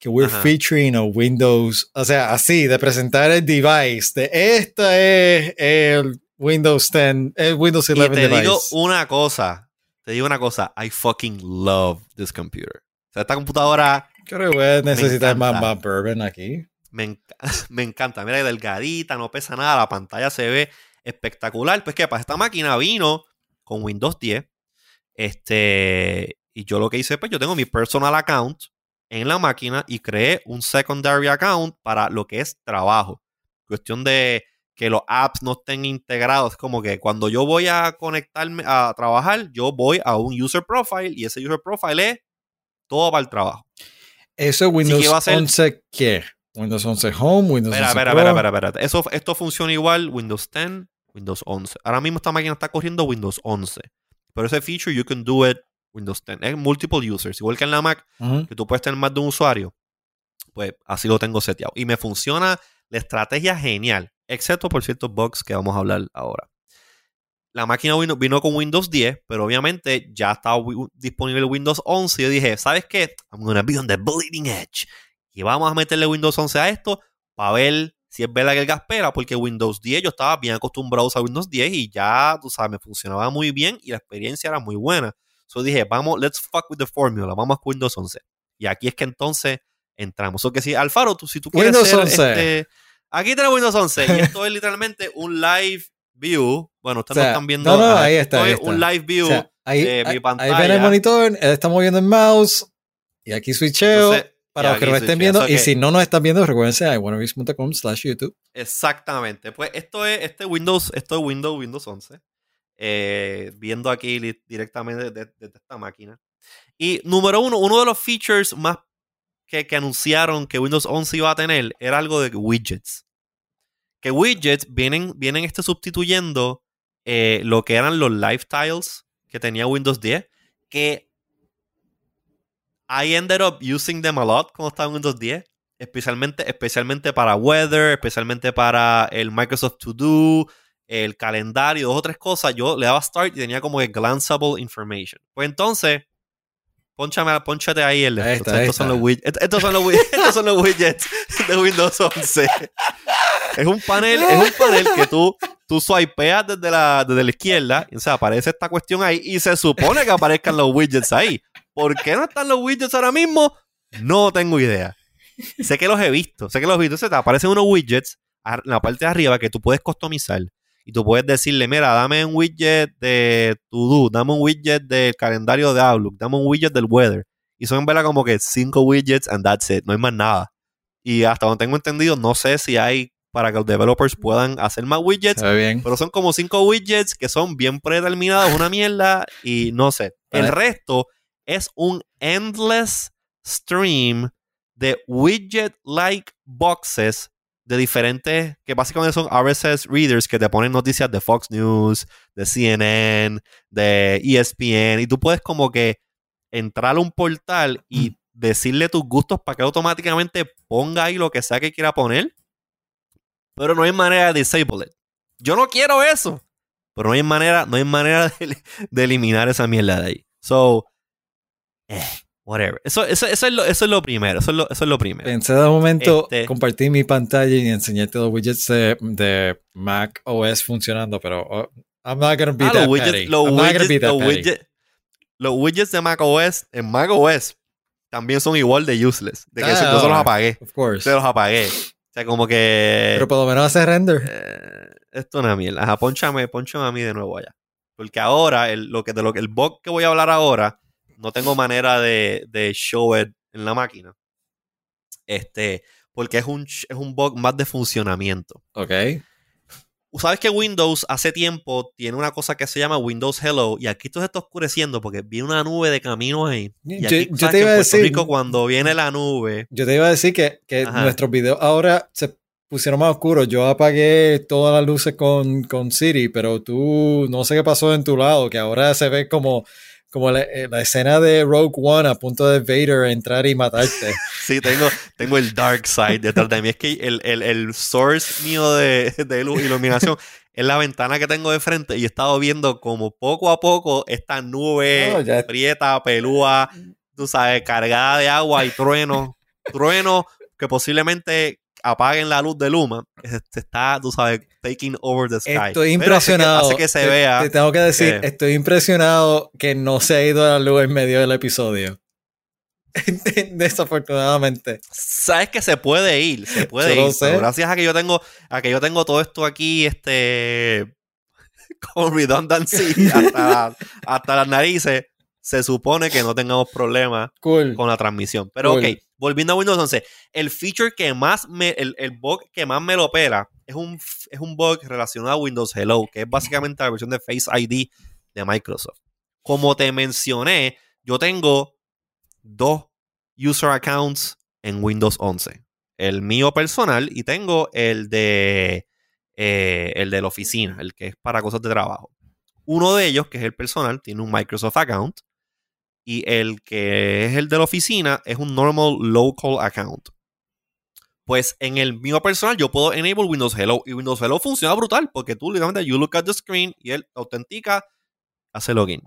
que we're Ajá. featuring a Windows, o sea, así, de presentar el device, de esta es el Windows 10, el Windows Y 11 te device. digo una cosa, te digo una cosa, I fucking love this computer. O sea, esta computadora Creo que voy a necesitar más, bourbon aquí. Me, enc- me encanta. Mira, es delgadita, no pesa nada. La pantalla se ve espectacular. Pues, ¿qué pasa? Esta máquina vino con Windows 10. Este. Y yo lo que hice, pues, yo tengo mi personal account en la máquina y creé un secondary account para lo que es trabajo. Cuestión de que los apps no estén integrados. Como que cuando yo voy a conectarme a trabajar, yo voy a un user profile y ese user profile es todo para el trabajo. Eso es Windows que va a ser- 11, ¿qué? Windows 11 Home, Windows Espera, 11 espera, Pro. espera, espera, espera. Eso, esto funciona igual Windows 10, Windows 11. Ahora mismo esta máquina está corriendo Windows 11. Pero ese feature you can do it Windows 10. Es multiple users. Igual que en la Mac, que tú puedes tener más de un usuario. Pues así lo tengo seteado. Y me funciona la estrategia genial. Excepto por ciertos bugs que vamos a hablar ahora. La máquina vino, vino con Windows 10, pero obviamente ya estaba disponible Windows 11. Y yo dije, ¿sabes qué? I'm gonna be on the bleeding edge. Y vamos a meterle Windows 11 a esto para ver si es verdad que el gas pela, porque Windows 10 yo estaba bien acostumbrado a usar Windows 10 y ya, tú sabes, me funcionaba muy bien y la experiencia era muy buena. So dije, vamos, let's fuck with the formula, vamos con Windows 11. Y aquí es que entonces entramos. O que si, Alfaro, tú, si tú quieres Windows ser, 11. este, aquí tenemos Windows 11 y esto es literalmente un live view. Bueno, ustedes O sea, no están viendo. no, no, ahí esto está, ahí es un live view. O sea, ahí, de mi ahí- ahí pantalla. ven el monitor, él está moviendo el mouse y aquí switcheo Entonces, Para los que nos estén viendo, y si no nos están viendo, recuérdense a iwannabes.com slash YouTube. Exactamente. Pues esto es este Windows, esto es Windows, Windows 11. eh, viendo aquí directamente desde desde esta máquina. Y número uno, uno de los features más que, que anunciaron que Windows 11 iba a tener era algo de widgets. Que widgets vienen, vienen este sustituyendo eh, lo que eran los lifestyles que tenía Windows 10. Que I ended up using them a lot cuando estaba en Windows 10 especialmente, especialmente para weather, especialmente para el Microsoft To Do, el calendario, dos o tres cosas. Yo le daba start y tenía como que glanceable information. Pues entonces, ponchame, ponchate ahí el Ahí estos, ahí son los widgets, estos, estos son los widgets, estos son los widgets de Windows 11. Es un panel, es un panel que tú, tú swipeas desde la, desde la izquierda, y, o sea, aparece esta cuestión ahí y se supone que aparezcan los widgets ahí. ¿Por qué no están los widgets ahora mismo? No tengo idea. Sé que los he visto, sé que los he visto. Se te aparecen unos widgets en la parte de arriba que tú puedes customizar. Y tú puedes decirle, mira, dame un widget de To Do, dame un widget del calendario de Outlook, dame un widget del weather. Y son en verdad como que cinco widgets and that's it, no hay más nada. Y hasta donde tengo entendido, no sé si hay para que los developers puedan hacer más widgets, bien. pero son como cinco widgets que son bien predeterminados, una mierda, y no sé. El resto es un endless stream de widget-like boxes de diferentes, que básicamente son RSS readers que te ponen noticias de Fox News, de CNN, de ESPN, y tú puedes como que entrar a un portal y decirle tus gustos para que automáticamente ponga ahí lo que sea que quiera poner, pero no hay manera de disable it. Yo no quiero eso, pero no hay manera, no hay manera de, de eliminar esa mierda de ahí. So, eh, whatever. Eso, eso, eso, es lo, eso es lo primero. Eso es lo, eso es lo primero. Pensé de momento Este- compartir mi pantalla y enseñarte los widgets de, de Mac OS funcionando, pero oh, I'm not gonna be Ah, that los widgets, petty. los I'm not gonna widgets, be that los petty. widgets, los widgets de macOS, en macOS, también son igual de useless. De que Ah, eso- yo se los ahora. apagué. Of course. Se los apagué. O sea, como que. Pero por lo menos hace render. eh, esto es una mierda. Ajá, ponchame, ponchame a mí de nuevo allá. Porque ahora, el, lo que, de lo que el bug que voy a hablar ahora, no tengo manera de, de show it en la máquina. Este, porque es un, es un bug más de funcionamiento. Ok. Sabes que Windows hace tiempo tiene una cosa que se llama Windows Hello y aquí esto se está oscureciendo porque viene una nube de camino ahí. Y Yo- aquí, yo sabes te iba a decir- Rico cuando viene la nube, Yo te iba a decir que, que nuestros videos ahora se pusieron más oscuros. Yo apagué todas las luces con, con Siri, pero tú no sé qué pasó en tu lado, que ahora se ve como, como la, eh, la escena de Rogue One a punto de Vader entrar y matarte. sí, tengo, tengo el dark side detrás de mí. Es que el, el- el source mío de, de luz, iluminación es la ventana que tengo de frente y he estado viendo como poco a poco esta nube No, ya- prieta, pelúa, tú sabes, cargada de agua y trueno, trueno que posiblemente apaguen la luz de Luma, se está, tú sabes, taking over the sky. Estoy Pero hace que- impresionado. Hace que, se Te- vea. Te, tengo que decir, que- estoy impresionado que no se ha ido la luz en medio del episodio. Desafortunadamente. Sabes que se puede ir, se puede Yo ir. pero gracias a que yo tengo, a que yo tengo todo esto aquí, este con redundancy hasta, hasta las narices, se supone que no tengamos problemas Cool. con la transmisión. Pero Cool. ok, volviendo a Windows 11, el feature que más me, el, el bug que más me lo pela es un, es un bug relacionado a Windows Hello, que es básicamente la versión de Face ID de Microsoft. Como te mencioné, yo tengo dos user accounts en Windows 11. El mío personal y tengo el de eh, el de la oficina, el que es para cosas de trabajo. Uno de ellos, que es el personal, tiene un Microsoft account y el que es el de la oficina es un normal local account. Pues en el mío personal yo puedo enable Windows Hello y Windows Hello funciona brutal porque tú literalmente you look at the screen y él autentica, hace login.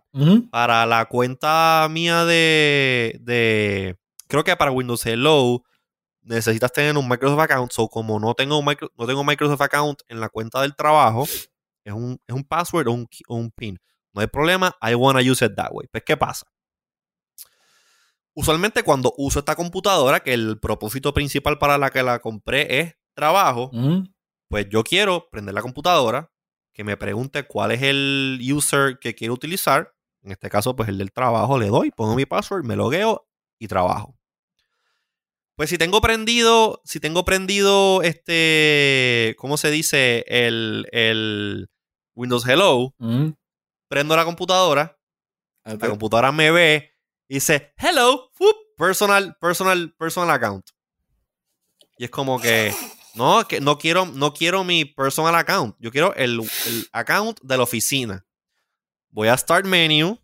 Para la cuenta mía de, de creo que para Windows Hello necesitas tener un Microsoft account. So como no tengo un micro- no tengo Microsoft account en la cuenta del trabajo, es un, es un password o un, o un pin. No hay problema, I wanna use it that way. Pues, ¿qué pasa? Usualmente cuando uso esta computadora, que el propósito principal para la que la compré es trabajo, pues yo quiero prender la computadora, que me pregunte cuál es el user que quiero utilizar. En este caso, pues el del trabajo, le doy, pongo mi password, me logueo y trabajo. Pues si tengo prendido, si tengo prendido este, ¿cómo se dice? El, el Windows Hello, prendo la computadora, la computadora me ve y dice, hello, whoop, personal, personal, personal account. Y es como que, no, que no quiero, no quiero mi personal account, yo quiero el, el account de la oficina. Voy a Start Menu,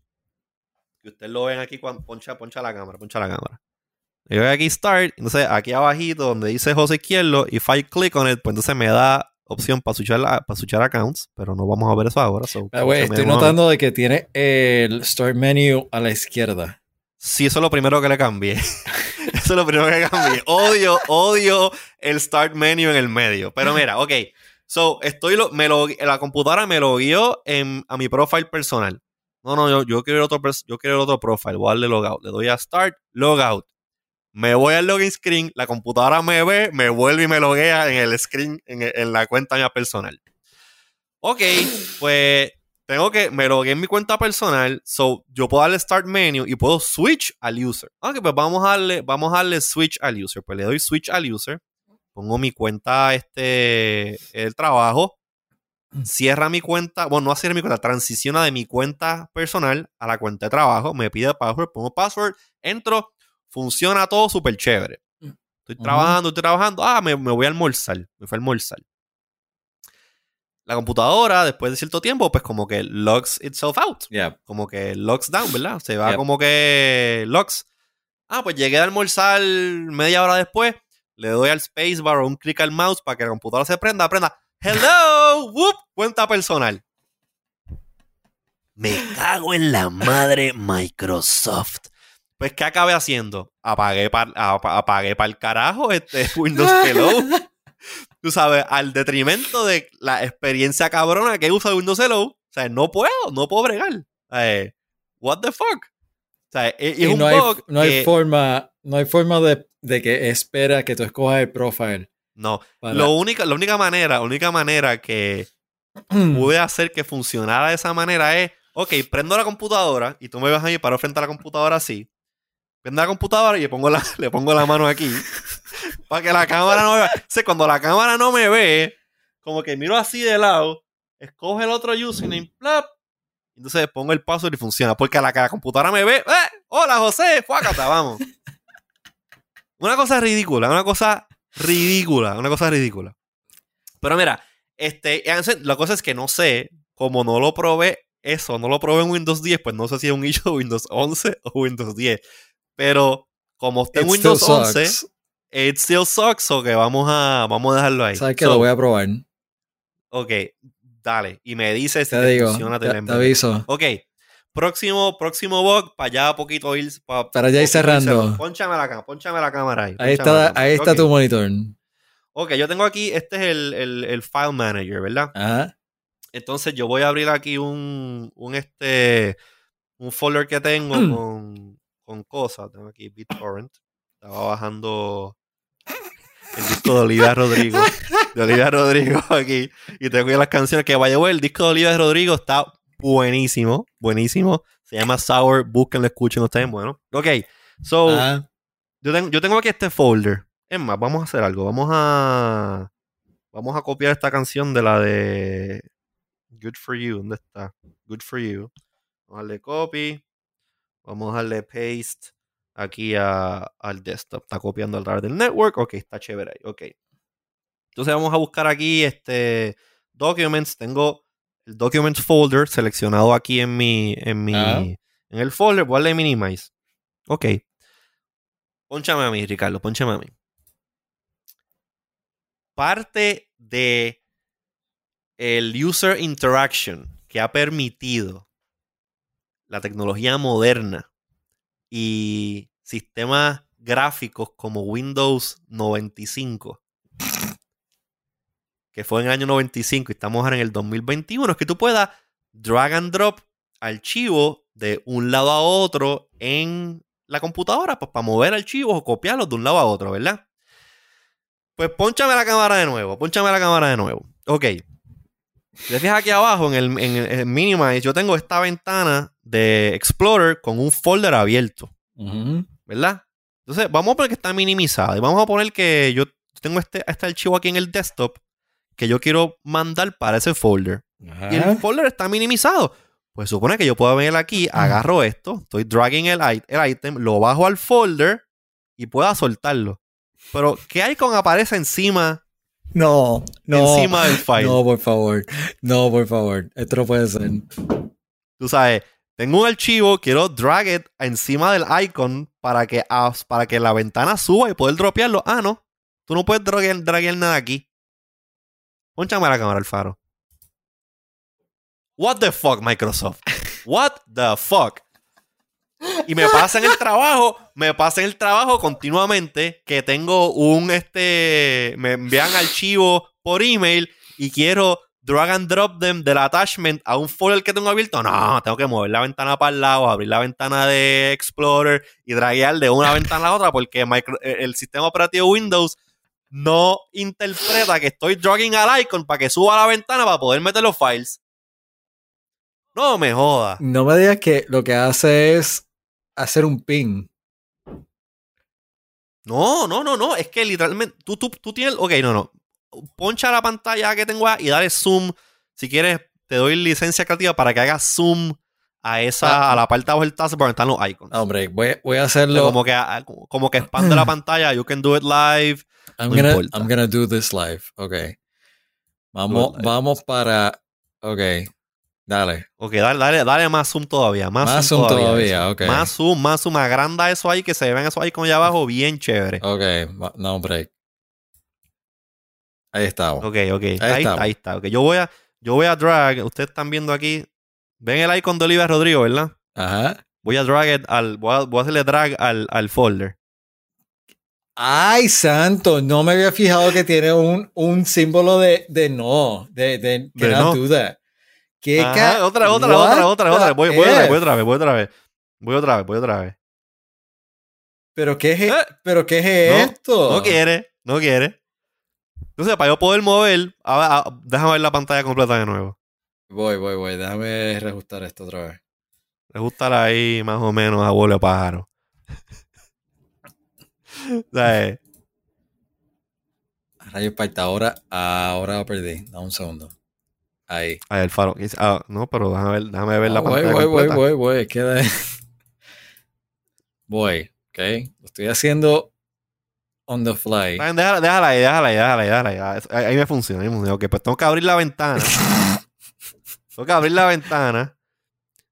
que ustedes lo ven aquí cuando poncha, poncha la cámara, poncha la cámara. Yo voy aquí Start, entonces aquí abajito donde dice José Izquierdo, y if I click on it, pues entonces me da opción para switchar, la- para switchar accounts, pero no vamos a ver eso ahora. so, Ah, estoy notando de que tiene el Start Menu a la izquierda. Sí, eso es lo primero que le cambié. eso es lo primero que cambié. Odio, odio el start menu en el medio. Pero mira, ok. So, estoy lo, me lo, la computadora me lo guió a mi profile personal. No, no, yo, yo quiero el otro, yo quiero otro profile. Voy a darle logout. Le doy a start, logout. Me voy al login screen, la computadora me ve, me vuelve y me loguea en el screen, en, en la cuenta mía personal. Ok, pues tengo que, me logué en mi cuenta personal, so yo puedo darle start menu y puedo switch al user. Ok, pues vamos a darle, vamos a darle switch al user. Pues le doy switch al user, pongo mi cuenta, este, el trabajo, cierra mi cuenta, bueno, no cierra mi cuenta, transiciona de mi cuenta personal a la cuenta de trabajo, me pide password, pongo password, entro, funciona todo súper chévere. Estoy trabajando, estoy trabajando, ah, me, me voy a almorzar, me fue a almorzar. La computadora, después de cierto tiempo, pues como que logs itself out Yeah. como que locks down, ¿verdad? Se va como que locks. Ah, pues llegué a almorzar media hora después. Le doy al spacebar o un clic al mouse para que la computadora se prenda. Prenda. Hello, whoop, cuenta personal. Me cago en la madre Microsoft. Pues, ¿qué acabé haciendo? Apagué para apagué el carajo este Windows Hello. Tú sabes, al detrimento de la experiencia cabrona que usa Windows Hello. O sea, no puedo, no puedo bregar. Eh, what the fuck? O sea, es, es Y un no hay, forma, no hay forma de, de que espera que tú escojas el profile. No, para- lo única, la única manera, la única manera que pude hacer que funcionara de esa manera es, ok, prendo la computadora y tú me vas ahí para frente a la computadora así. Prendo la computadora y le pongo la, le pongo la mano aquí para que la cámara no me vea. Cuando la cámara no me ve, como que miro así de lado, escoge el otro username, plap, entonces pongo el password y funciona. Porque a la que la computadora me ve, ¡eh! ¡Hola, José! ¡Fuácata! Vamos. Una cosa ridícula, una cosa ridícula, una cosa ridícula. Pero mira, este, la cosa es que no sé, como no lo probé eso, no lo probé en Windows 10, pues no sé si es un issue de Windows 11 o Windows 10. Pero como está en Windows still 11, sucks. it still sucks, o que vamos a, vamos a dejarlo ahí. Sabes que So, lo voy a probar. Ok, dale. Y me dices si Te te digo, funciona, te te, aviso. Ok. Próximo, próximo bug, para allá poquito ir. pa- Para allá ir cerrando. Pónchame la cámara, pónchame la cámara ahí. Ahí la está, ahí está Ok. tu monitor. Ok, yo tengo aquí, este es el, el, el file manager, ¿verdad? Ajá. Entonces yo voy a abrir aquí un, un este, un folder que tengo Mm. con, con cosas. Tengo aquí BitTorrent. Estaba bajando el disco de Olivia Rodrigo. De Olivia Rodrigo aquí. Y tengo aquí las canciones que vaya el disco de Olivia Rodrigo está buenísimo. Buenísimo. Se llama Sour. Búsquenlo, escuchen ustedes. Bueno. Ok. So, Ajá. yo tengo, yo tengo aquí este folder. Es más, vamos a hacer algo. Vamos a. Vamos a copiar esta canción de la de Good for You. ¿Dónde está? Good for You. Vamos a darle copy. Vamos a darle paste aquí a- al desktop. Está copiando al través del network. Ok, está chévere ahí. Ok. Entonces vamos a buscar aquí este documents. Tengo el documents folder seleccionado aquí en mi. En mi. Ah. En el folder. Voy a darle minimize. Ok. Pónchame a mí, Ricardo. Pónchame a mí. Parte de el user interaction que ha permitido la tecnología moderna y sistemas gráficos como Windows 95, que fue en el año 95 y estamos ahora en el 2021, es que tú puedas drag and drop archivos de un lado a otro en la computadora, pues para mover archivos o copiarlos de un lado a otro, ¿verdad? Pues ponchame la cámara de nuevo, ponchame la cámara de nuevo. Ok. Te fijas aquí abajo en el, en el- en el Minimize, yo tengo esta ventana de Explorer con un folder abierto. ¿verdad? Entonces, vamos a poner que está minimizada. Y vamos a poner que yo tengo este, este archivo aquí en el desktop que yo quiero mandar para ese folder. Y el folder está minimizado. Pues supone que yo puedo venir aquí, agarro esto, estoy dragging el, el item, lo bajo al folder y pueda soltarlo. Pero, ¿qué hay con aparece encima? No, no. Encima del file. No, por favor. No, por favor. Esto no puede ser. Tú sabes, tengo un archivo, quiero drag it encima del icon para que, ah, para que la ventana suba y poder dropearlo. Ah, no. Tú no puedes draguear, draguear nada aquí. Pónchame la cámara, Alfaro. What the fuck, Microsoft? What the fuck? Y me pasa en el trabajo, me pasa en el trabajo continuamente que tengo un, este, me envían archivos por email y quiero drag and drop them del attachment a un folder que tengo abierto. No, tengo que mover la ventana para el lado, abrir la ventana de Explorer y draguear de una ventana a la otra porque el sistema operativo Windows no interpreta que estoy dragging al icon para que suba a la ventana para poder meter los files. No me joda. No me digas que lo que hace es hacer un ping. No, no, no, no. Es que literalmente tú, tú, tú tienes. Ok, no, no. Poncha la pantalla que tengo y dale zoom. Si quieres, te doy licencia creativa para que hagas zoom a esa, ah. a la parte de abajo del tazo donde están los icons. Hombre, voy, voy a hacerlo. Como que, como que expande la pantalla. You can do it live. I'm, gonna, I'm gonna do this live. Ok. Vamos, vamos para. Ok. Dale. Ok, dale, dale, dale más zoom todavía. Más, zoom, todavía, ok. Más zoom, más zoom. Agranda eso ahí, que se ven eso ahí con allá abajo bien chévere. Ok, no break. Ahí estamos. Ok, ok. Ahí, está, ahí está. Okay. Yo voy a, yo voy a drag. Ustedes están viendo aquí. Ven el icon de Oliver Rodrigo, ¿verdad? Ajá. Voy a drag al. Voy a, voy a hacerle drag al, al folder. Ay, santo, no me había fijado que tiene un, un símbolo de, de no, de, de que no duda. ¿Qué otra, otra, otra, otra, otra. Voy, voy, otra vez, voy otra vez, voy otra vez. Voy otra vez, voy otra vez. ¿Pero qué es, e-, eh, ¿pero qué es esto? No quiere, no quiere. Entonces, para yo poder mover, déjame ver la pantalla completa de nuevo. Voy, voy, voy. Déjame reajustar esto otra vez. Reajustar ahí más o menos a vuelo pájaro. ¿Sabes? Rayos parta, ahora, ahora lo perdí. Da un segundo. Ahí. Ahí el faro. Ah, no, pero déjame ver, déjame ver la ah, pantalla. Voy, voy, voy, voy, Queda. voy, ok. Lo estoy haciendo on the fly. Déjala, déjala ahí, déjala ahí, déjala ahí, déjala ahí. Ahí me funciona, ahí me funciona. Ok, pues tengo que abrir la ventana. tengo que abrir la ventana.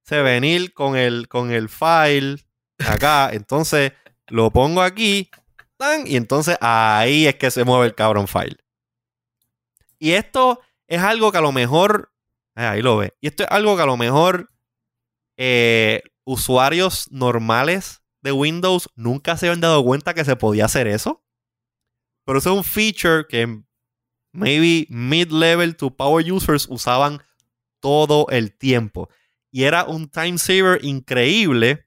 Se venir con el, con el file acá. Entonces lo pongo aquí. Y entonces ahí es que se mueve el cabrón file. Y esto es algo que a lo mejor. Eh, ahí lo ve. Y esto es algo que a lo mejor eh, usuarios normales de Windows nunca se habían dado cuenta que se podía hacer eso. Pero eso es un feature que maybe mid-level to power users usaban todo el tiempo. Y era un time saver increíble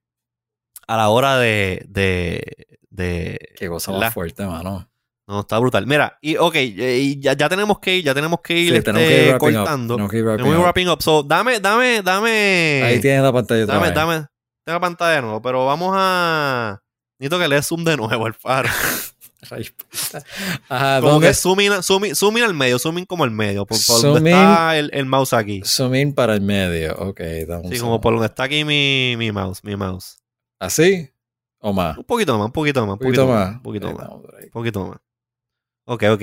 a la hora de. de, de Qué cosa más fuerte, mano. No, está brutal. Mira, y ok, y ya, ya, tenemos que ir, ya tenemos que ir, este, cortando. Tenemos que ir wrapping, up. wrapping up. So, dame, dame, dame. Ahí tienes la pantalla. Dame, dame, dame la pantalla de nuevo, pero vamos a. Necesito que le zoom de nuevo el faro. Ajá, como que zoom in, zoom, in, al medio, zoom in como al medio, por, donde está el, el, mouse aquí. Zoom in para el medio, ok. Sí, como por donde está aquí mi, mi mouse, mi mouse. ¿Así? ¿O más? Un poquito más, un poquito más. Un poquito, más. Un poquito más. Un poquito más. Ok, ok.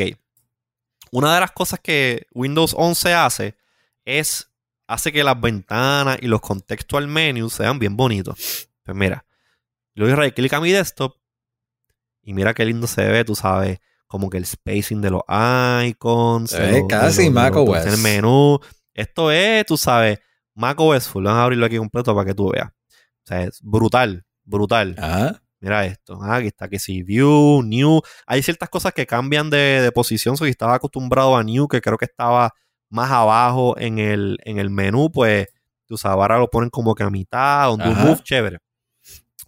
Una de las cosas que Windows 11 hace es hace que las ventanas y los contextual menus sean bien bonitos. Pues mira, le doy right click a mi desktop y mira qué lindo se ve, tú sabes, como que el spacing de los icons. Se casi macOS. El menú. Esto es, tú sabes, macOS full. Vamos a abrirlo aquí completo para que tú veas. O sea, es brutal, brutal. Ajá. Mira esto. Ah, aquí está que si View, New. Hay ciertas cosas que cambian de, posición. Si estaba acostumbrado a New, que creo que estaba más abajo en el, en el menú, pues tú sabes, ahora lo ponen como que a mitad, un move, chévere.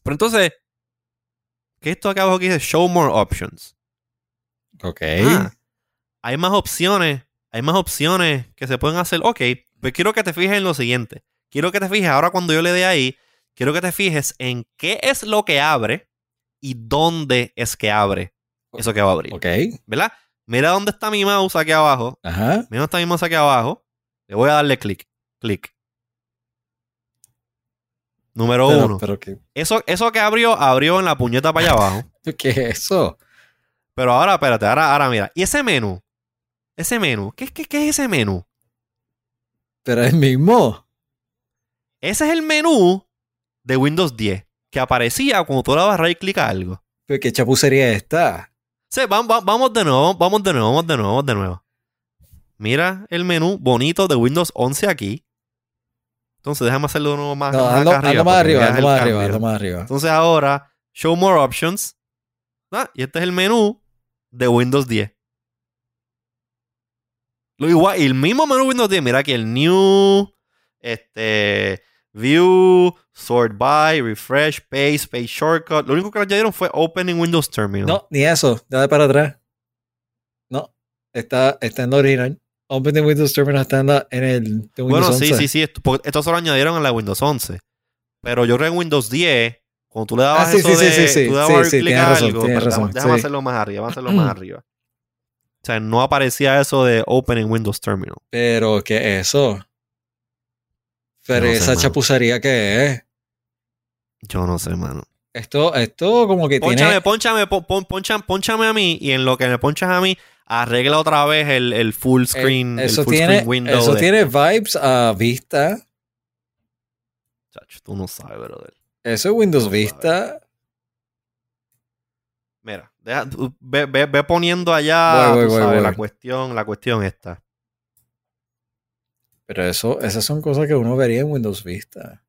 Pero entonces, ¿qué esto acá abajo aquí dice Show More Options? Ok. Ah, hay más opciones. Hay más opciones que se pueden hacer. Ok, pues quiero que te fijes en lo siguiente. Quiero que te fijes ahora cuando yo le dé ahí quiero que te fijes en qué es lo que abre y dónde es que abre eso que va a abrir. Ok. ¿Verdad? Mira dónde está mi mouse aquí abajo. Ajá. Mira dónde está mi mouse aquí abajo. Le voy a darle clic. Clic. Número Pero, uno. pero ¿qué, Eso, eso que abrió, abrió en la puñeta para allá abajo. ¿qué es eso? Pero ahora, espérate, ahora, ahora mira. ¿Y ese menú? Ese menú. ¿Qué, qué, qué es ese menú? Pero es el mismo. Ese es el menú de Windows 10 que aparecía cuando tú le dabas right click a algo. ¿Pero qué chapucería es esta? Sí, vamos, vamos, vamos de nuevo, vamos de nuevo, vamos de nuevo, vamos de nuevo. Mira el menú bonito de Windows 11 aquí. Entonces déjame hacerlo de nuevo más, No, ando, acá ando más arriba, ando más arriba, ando más arriba. Entonces ahora, Show More Options. Ah, y este es el menú de Windows 10. Lo igual, el mismo menú Windows 10. Mira aquí el New, este, View, Sort By, Refresh, Paste, Page Shortcut. Lo único que añadieron fue Open in Windows Terminal. No, ni eso. Dale para atrás. No. Está, está en original. Open Windows Terminal está en, la- en el de Windows bueno, 11. sí, sí, sí. Esto, esto se lo añadieron en la Windows 11. Pero yo creo que en Windows 10, cuando tú le dabas Ah, sí, eso sí, de, sí, sí, tú le dabas clic tienes a razón, algo, pero razón, déjame hacerlo más arriba, vamos a hacerlo más arriba. O sea, no aparecía eso de Open in Windows Terminal. Pero, ¿qué es eso? Pero No sé, esa mano. chapucería que es. Yo no sé, mano. Esto, esto como que Pónchame, tiene. pónchame, pon- pon- poncha- pónchame a mí y en lo que me ponchas a mí, arregla otra vez el, el full screen, eh, el eso full tiene, screen window. eso de- tiene vibes a Vista. Chacho, tú no sabes, brother. Eso es Windows No Vista. Mira, deja- ve, ve- ve poniendo allá Voy, voy, tú voy, sabes, voy. la cuestión, la cuestión esta. Pero eso, esas son cosas que uno vería en Windows Vista.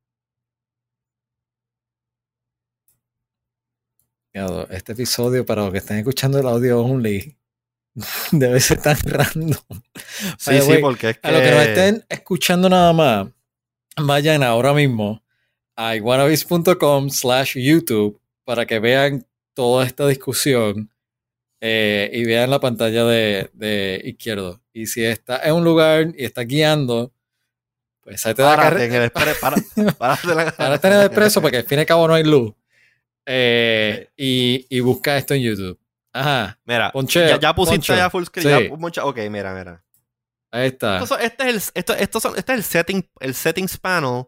Este episodio, para los que están escuchando el audio only, debe ser tan random. Sí, sí, porque es que... A los que no estén escuchando nada más, vayan ahora mismo a iguanabis.com slash YouTube para que vean toda esta discusión eh, y vean la pantalla de, de izquierdo. Y si está en un lugar y está guiando, pues ahí te da Párate en el expre- para- en el expreso porque al fin y al cabo no hay luz. Eh, y, y busca esto en YouTube. Ajá, Mira, Poncheo, ya, ya pusiste ya full screen. Sí. ya ok, mira, mira. ahí está. Esto este, es el, esto, estos son- este es el, setting, el settings panel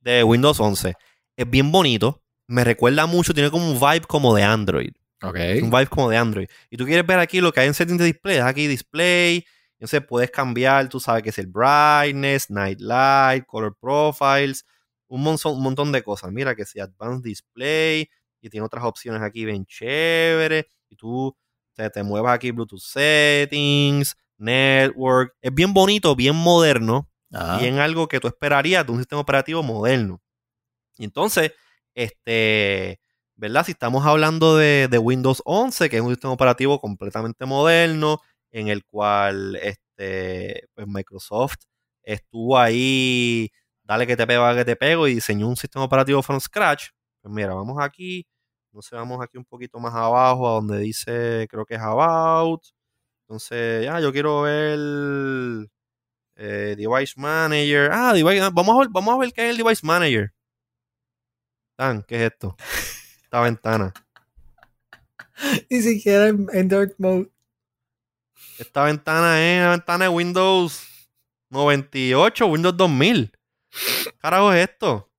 de Windows 11. Es bien bonito. Me recuerda mucho, tiene como un vibe como de Android. Ok. Un vibe como de Android. Y tú quieres ver aquí lo que hay en settings de display. Aquí display. Entonces puedes cambiar, tú sabes que es el brightness, night light, color profiles, un montón, un montón de cosas. Mira que si advanced display y tiene otras opciones aquí bien chévere. Y tú te, te muevas aquí Bluetooth settings, network. Es bien bonito, bien moderno Ajá. y en algo que tú esperarías de un sistema operativo moderno. Y entonces, este, ¿verdad? Si estamos hablando de, de Windows 11, que es un sistema operativo completamente moderno, en el cual este, pues Microsoft estuvo ahí, dale que te pego, dale que te pego, y diseñó un sistema operativo from scratch. Pues mira, vamos aquí, sé, vamos aquí un poquito más abajo, a donde dice, creo que es About. Entonces, ya, yo quiero ver eh, Device Manager. Ah, device, vamos, a ver, vamos a ver qué es el Device Manager. Dan, ¿qué es esto? Esta ventana. Ni siquiera en, en Dark Mode. Esta ventana es la ventana de Windows 98, Windows 2000. ¿Qué carajo es esto?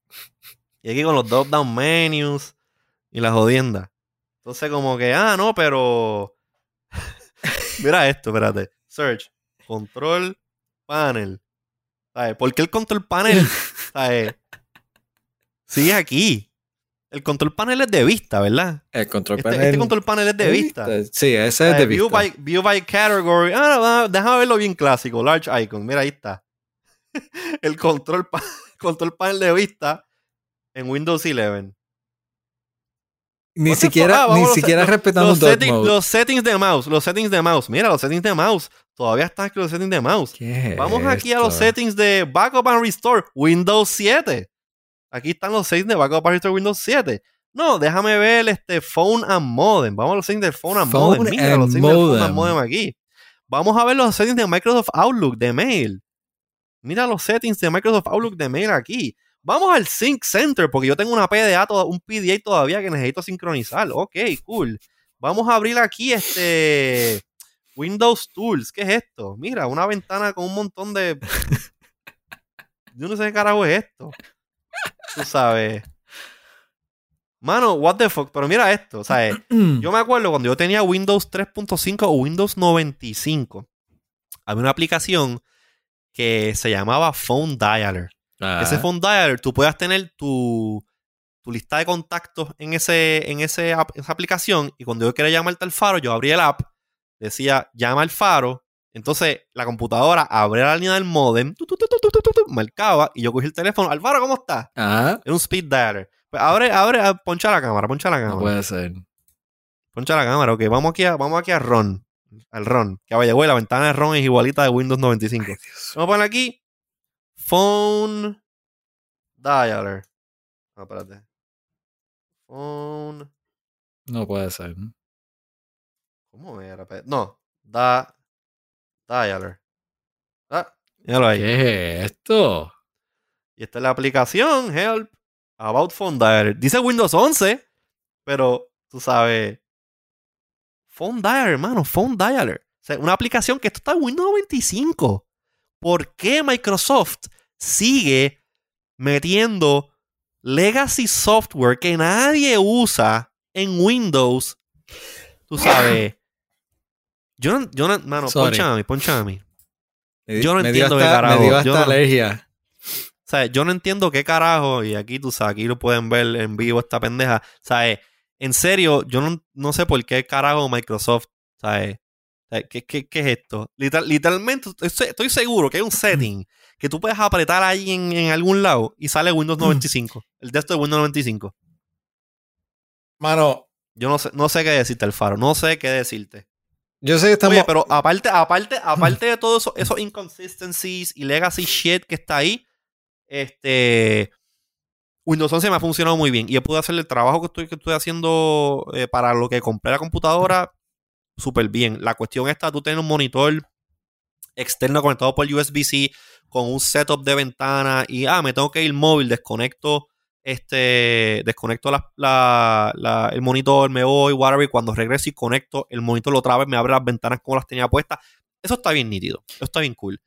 Y aquí con los drop down menus y la jodienda. Entonces, como que, ah, no, pero. Mira esto, espérate. Search. Control panel. ¿Sabes? ¿Por qué el control panel? ¿Sabes? Sigue aquí. El control panel es de vista, ¿verdad? El control Este, panel. este control panel es de vista. Sí, ese es de view, vista. by, view by category. Ah, va, déjame verlo bien clásico. Large icon. Mira, ahí está. El control, pa- control panel de vista en Windows 11. Ni siquiera? Ah, ni siquiera los- respetando Los, settings, Mode. los settings de mouse. Los settings de mouse. Mira, los settings de mouse. Todavía están aquí los settings de mouse. ¿Qué es Vamos aquí a los settings de Backup and Restore. Windows 7. Aquí están los settings de Backup and Restore Windows 7. No, déjame ver este Phone and Modem. Vamos a los settings de Phone and Phone Modem. Mira and los settings de Phone modem. and Modem aquí. Vamos a ver los settings de Microsoft Outlook de mail. Mira los settings de Microsoft Outlook de mail aquí. Vamos al Sync Center, porque yo tengo una PDA, un PDA todavía que necesito sincronizar. Ok, cool. Vamos a abrir aquí este Windows Tools. ¿Qué es esto? Mira, una ventana con un montón de. Yo no sé qué carajo es esto. Tú sabes. Mano, what the fuck. Pero mira esto. ¿sabes? yo me acuerdo cuando yo tenía Windows 3.5 o Windows 95. Había una aplicación que se llamaba Phone Dialer. Ese ah. Phone Dialer, tú puedas tener tu, tu lista de contactos en, ese, en ese esa aplicación. Y cuando yo quería llamarte al faro, yo abría el app, decía llama al faro. Entonces la computadora abría la línea del modem, marcaba y yo cogí el teléfono. Alfaro, ¿cómo estás? Era un speed dialer. Pues abre, abre, poncha la cámara, poncha la cámara. No puede ser. Poncha la cámara, ok. Vamos aquí a, vamos aquí a Ron. Al Ron. Que vaya, güey, la ventana de Ron es igualita de Windows 95. vamos a poner aquí. Phone Dialer. No, espérate. Phone. No puede ser. ¿Cómo era? No. Da. Dialer. Ah, míralo ahí. ¿Qué es esto? Y esta es la aplicación, Help. About Phone Dialer. Dice Windows 11, pero tú sabes. Phone Dialer, hermano, Phone Dialer. O sea, una aplicación que esto está en Windows 95. ¿Por qué Microsoft sigue metiendo legacy software que nadie usa en Windows? Tú sabes. Yo no, yo no, mano, ponchame, ponchame. Yo no entiendo qué carajo. Me dio alergia. O sea, yo no entiendo qué carajo, y aquí tú sabes, aquí lo pueden ver en vivo esta pendeja. Sea, en serio, yo no, no sé por qué carajo Microsoft, ¿sabes? ¿Qué, qué, qué es esto? literalmente, estoy, seguro que hay un setting que tú puedes apretar ahí en, en algún lado y sale Windows 95. el texto de Windows 95. Mano. Yo no sé, no sé qué decirte, Alfaro. No sé qué decirte. Yo sé que estamos. pero aparte, aparte, aparte de todos eso, esos inconsistencies y legacy shit que está ahí, este, Windows 11 me ha funcionado muy bien y he podido hacer el trabajo que estoy, que estoy haciendo eh, para lo que compré la computadora súper bien. La cuestión está, tú tienes un monitor externo conectado por USB-C con un setup de ventana y, ah, me tengo que ir móvil, desconecto este, desconecto la, el monitor, me voy, whatever, y cuando regreso y conecto el monitor otra vez, me abre las ventanas como las tenía puestas. Eso está bien nítido, eso está bien cool.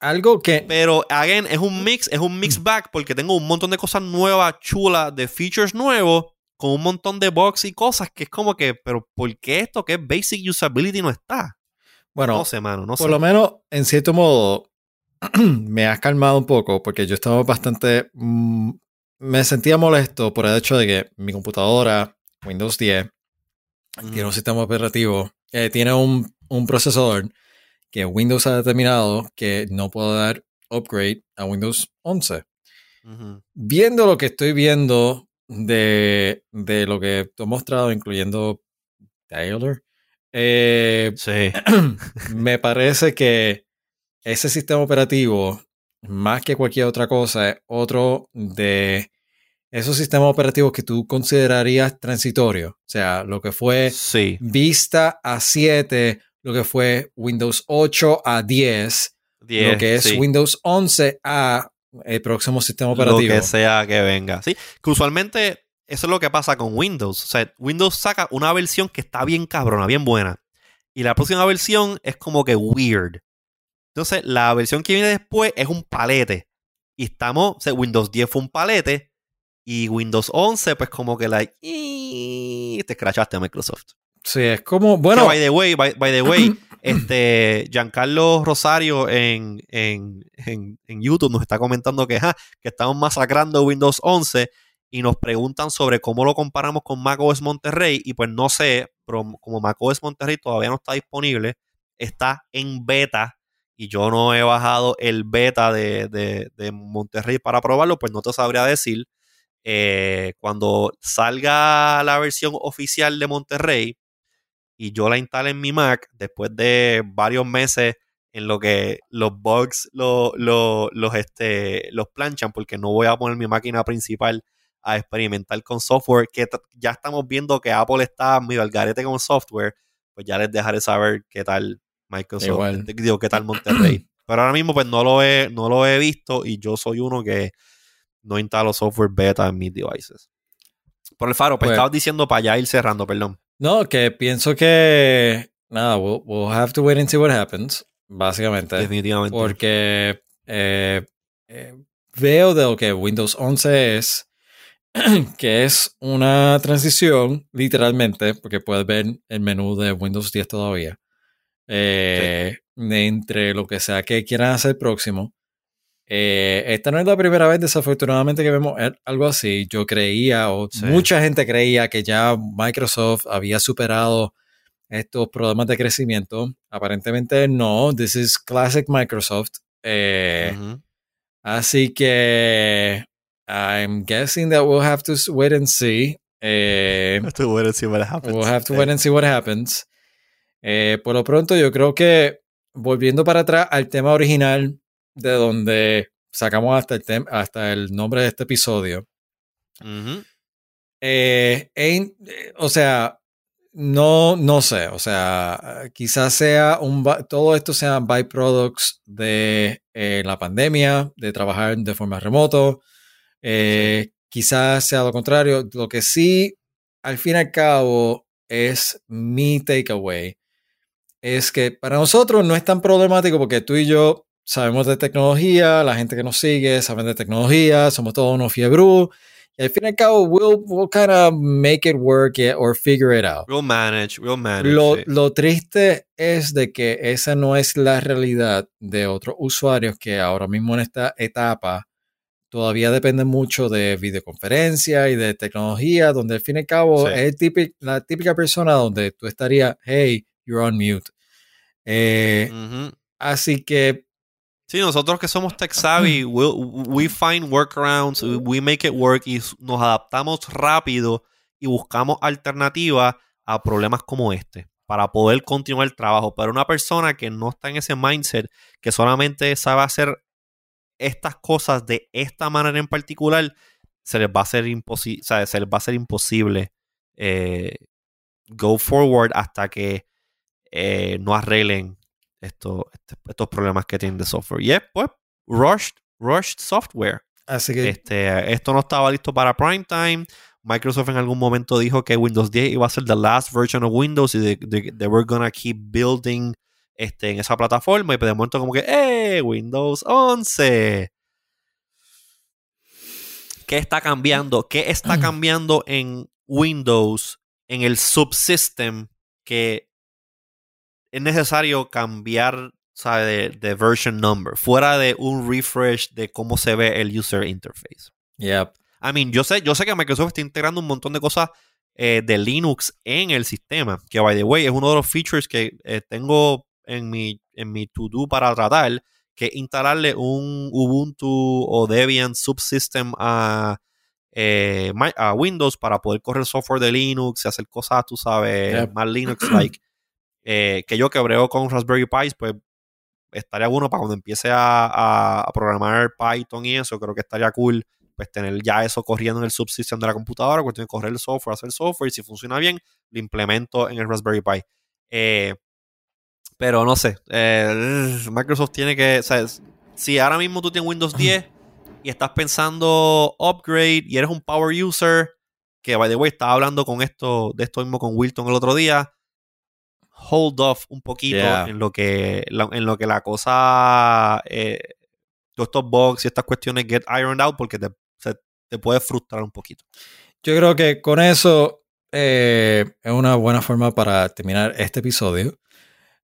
Algo que. Pero, again, es un mix, es un mix back porque tengo un montón de cosas nuevas, chulas, de features nuevos, con un montón de bugs y cosas que es como que, pero ¿por qué esto que es basic usability no está? Bueno, no sé, mano, no por lo menos, en cierto modo, me has calmado un poco porque yo estaba bastante. Mm, me sentía molesto por el hecho de que mi computadora, Windows 10, tiene un sistema operativo, eh, tiene un, un procesador que Windows ha determinado que no puedo dar upgrade a Windows 11. Viendo lo que estoy viendo de, lo que te he mostrado, incluyendo Taylor, eh, me parece que ese sistema operativo, más que cualquier otra cosa, es otro de esos sistemas operativos que tú considerarías transitorios. O sea, lo que fue Vista a 7 lo que fue Windows 8 a 10, lo que es Windows 11 a el próximo sistema operativo. Lo que sea que venga. Sí, que usualmente eso es lo que pasa con Windows. O sea, Windows saca una versión que está bien cabrona, bien buena. Y la próxima versión es como que weird. Entonces, la versión que viene después es un palete. Y estamos, o sea, Windows 10 fue un palete. Y Windows 11, pues como que like, te escrachaste a Microsoft. Sí, es como, bueno. by the way, by, the way, este, Giancarlo Rosario en, YouTube nos está comentando que, que estamos masacrando Windows 11 y nos preguntan sobre cómo lo comparamos con macOS Monterrey. Y pues no sé, pero como macOS Monterrey todavía no está disponible, está en beta y yo no he bajado el beta de, de, Monterrey para probarlo, pues no te sabría decir. Eh, cuando salga la versión oficial de Monterrey, y yo la instalé en mi Mac después de varios meses en lo que los bugs los, este, los planchan porque no voy a poner mi máquina principal a experimentar con software que ya estamos viendo que Apple está medio al garete con software, pues ya les dejaré saber qué tal Microsoft, digo, qué tal Monterrey. Pero ahora mismo pues no lo he, no lo he visto y yo soy uno que no instalo software beta en mis devices. Por el faro, pues, Pues- estabas diciendo para allá ir cerrando, perdón. No, que pienso que. Nada, we'll, we'll have to wait and see what happens. Básicamente. Definitivamente. Porque eh, eh, veo de lo que Windows 11 es, que es una transición, literalmente, porque puedes ver el menú de Windows 10 todavía, eh, entre lo que sea que quieran hacer próximo. Eh, esta no es la primera vez, desafortunadamente, que vemos algo así. Yo creía, o Sí. mucha gente creía, que ya Microsoft había superado estos problemas de crecimiento. Aparentemente no. This is classic Microsoft. Eh, Ujú. Así que I'm guessing that we'll have to wait and see. Eh, To wait and see what happens. we'll have to wait and see what happens. Eh, por lo pronto, yo creo que volviendo para atrás al tema original de donde sacamos hasta el, tem- hasta el nombre de este episodio. Eh, en- eh, o sea, no, no sé. O sea, quizás sea un todo esto sean byproducts de eh, la pandemia, de trabajar de forma remoto. Eh, Quizás sea lo contrario. Lo que sí, al fin y al cabo, es mi takeaway. Es que para nosotros no es tan problemático porque tú y yo sabemos de tecnología, la gente que nos sigue sabe de tecnología, somos todos unos fiebrú. Y al fin y al cabo, we'll, we'll kind of make it work it- or figure it out. We'll manage, we'll manage. Lo, sí. lo triste es de que esa no es la realidad de otros usuarios que ahora mismo en esta etapa todavía dependen mucho de videoconferencia y de tecnología, donde al fin y al cabo Sí. es la típica persona donde tú estarías, hey, you're on mute. Eh, Ujú. Así que Sí, nosotros que somos tech savvy, we find workarounds, we- make it work y nos adaptamos rápido y buscamos alternativas a problemas como este para poder continuar el trabajo. Pero una persona que no está en ese mindset, que solamente sabe hacer estas cosas de esta manera en particular, se les va a hacer imposible, se les va a hacer imposible eh, go forward hasta que eh, no arreglen esto- este- estos problemas que tienen de software. Y es, pues, rushed, rushed software. así que Este, esto no estaba listo para prime time. Microsoft en algún momento dijo que Windows 10 iba a ser the last version of Windows y de, de- they were gonna keep building este, en esa plataforma. Y de momento como que, ¡eh! Windows 11. ¿Qué está cambiando? ¿Qué está cambiando en Windows, en el subsystem que es necesario cambiar ¿sabe? De, de version number, fuera de un refresh de cómo se ve el user interface. yep. I mean, yo sé, yo sé que Microsoft está integrando un montón de cosas eh, de Linux en el sistema, que by the way es uno de los features que eh, tengo en mi, en mi to-do para tratar, que es instalarle un Ubuntu o Debian subsystem a, eh, a Windows para poder correr software de Linux y hacer cosas, tú sabes, Yep. más Linux-like. Eh, que yo que brego con Raspberry Pi, pues estaría bueno para cuando empiece a, a- a programar Python y eso, creo que estaría cool pues tener ya eso corriendo en el subsystem de la computadora, cuestión de correr el software, hacer software, y si funciona bien, lo implemento en el Raspberry Pi. Eh, pero no sé, eh, Microsoft tiene que, o sea, si ahora mismo tú tienes Windows 10 y estás pensando upgrade y eres un power user, que by the way, estaba hablando con esto, de esto mismo con Wilton el otro día, hold off un poquito Yeah. en lo que la- en lo que la cosa eh, todos estos bugs y estas cuestiones get ironed out porque te, se- te puede frustrar un poquito. Yo creo que con eso eh, es una buena forma para terminar este episodio.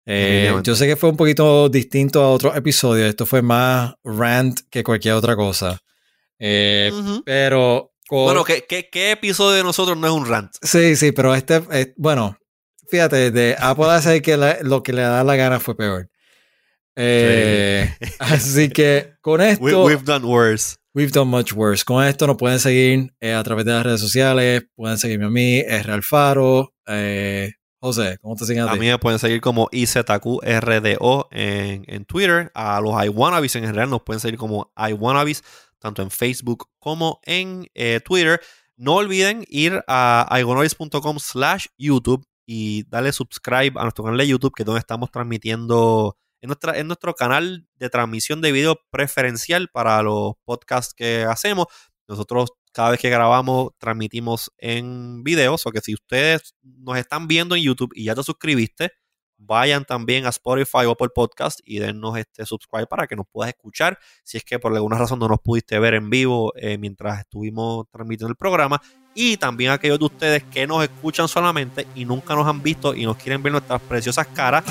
Eh, yo sé que fue un poquito distinto a otros episodios. Esto fue más rant que cualquier otra cosa. Eh. Pero. con- Bueno, ¿qué, qué, qué episodio de nosotros no es un rant? Sí, sí, pero este. eh, bueno, fíjate, de Apple hace que la- lo que le da la gana fue peor. Eh, Así que con esto. We, we've done worse. We've done much worse. Con esto nos pueden seguir eh, a través de las redes sociales. Pueden seguirme a mí, R Alfaro. Eh, José, ¿cómo te siguen a A ti? mí me pueden seguir como IZQRDO en, en Twitter. A los iWannabes en general nos pueden seguir como iWannabes, tanto en Facebook como en Twitter. No olviden ir a iWannabes.com slash YouTube y darle subscribe a nuestro canal de YouTube, que es donde estamos transmitiendo Es, nuestra, es nuestro canal de transmisión de video preferencial para los podcasts que hacemos. Nosotros cada vez que grabamos transmitimos en video, o que si ustedes nos están viendo en YouTube y ya te suscribiste, vayan también a Spotify o Apple Podcast y dennos este subscribe para que nos puedas escuchar. Si es que por alguna razón no nos pudiste ver en vivo eh, mientras estuvimos transmitiendo el programa. Y también aquellos de ustedes que nos escuchan solamente y nunca nos han visto y nos quieren ver nuestras preciosas caras.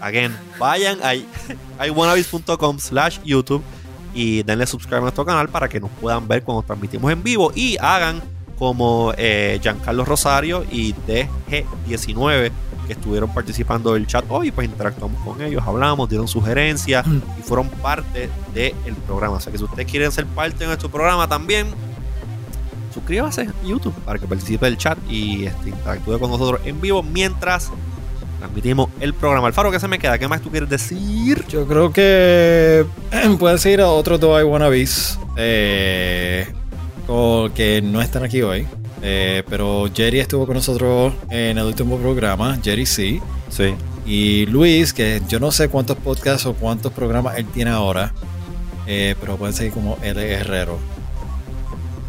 Again, vayan a iwanabis.com slash YouTube y denle subscribe a nuestro canal para que nos puedan ver cuando transmitimos en vivo y hagan como eh, Giancarlo Rosario y DG19 que estuvieron participando del chat hoy, pues interactuamos con ellos, hablamos, dieron sugerencias y fueron parte del programa. O sea que si ustedes quieren ser parte de nuestro programa también, suscríbase a YouTube para que participe del chat y este, interactúe con nosotros en vivo mientras transmitimos el programa. Alfaro, ¿qué se me queda? ¿Qué más tú quieres decir? Yo creo que puedes ir a otros dos I Wanna eh, que no están aquí hoy. Eh, pero Jerry estuvo con nosotros en el último programa, Jerry sí. Sí. Y Luis, que yo no sé cuántos podcasts o cuántos programas él tiene ahora, eh, pero puede ser como L. Herrero.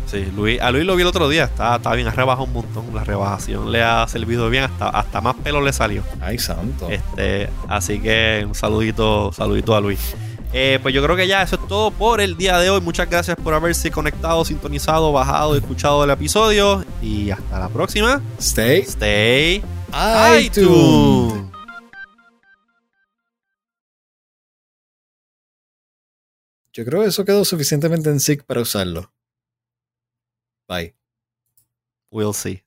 Sí, Luis, a Luis lo vi el otro día, está, está bien, ha rebajado un montón. La rebajación le ha servido bien, hasta, hasta más pelo le salió. Ay, santo. Este, así que un saludito, saludito a Luis. Eh, pues yo creo que ya eso es todo por el día de hoy. Muchas gracias por haberse conectado, sintonizado, bajado, escuchado el episodio. Y hasta la próxima. Stay. Stay. iTunes. Yo creo que eso quedó suficientemente en SIG para usarlo. Bye. We'll see.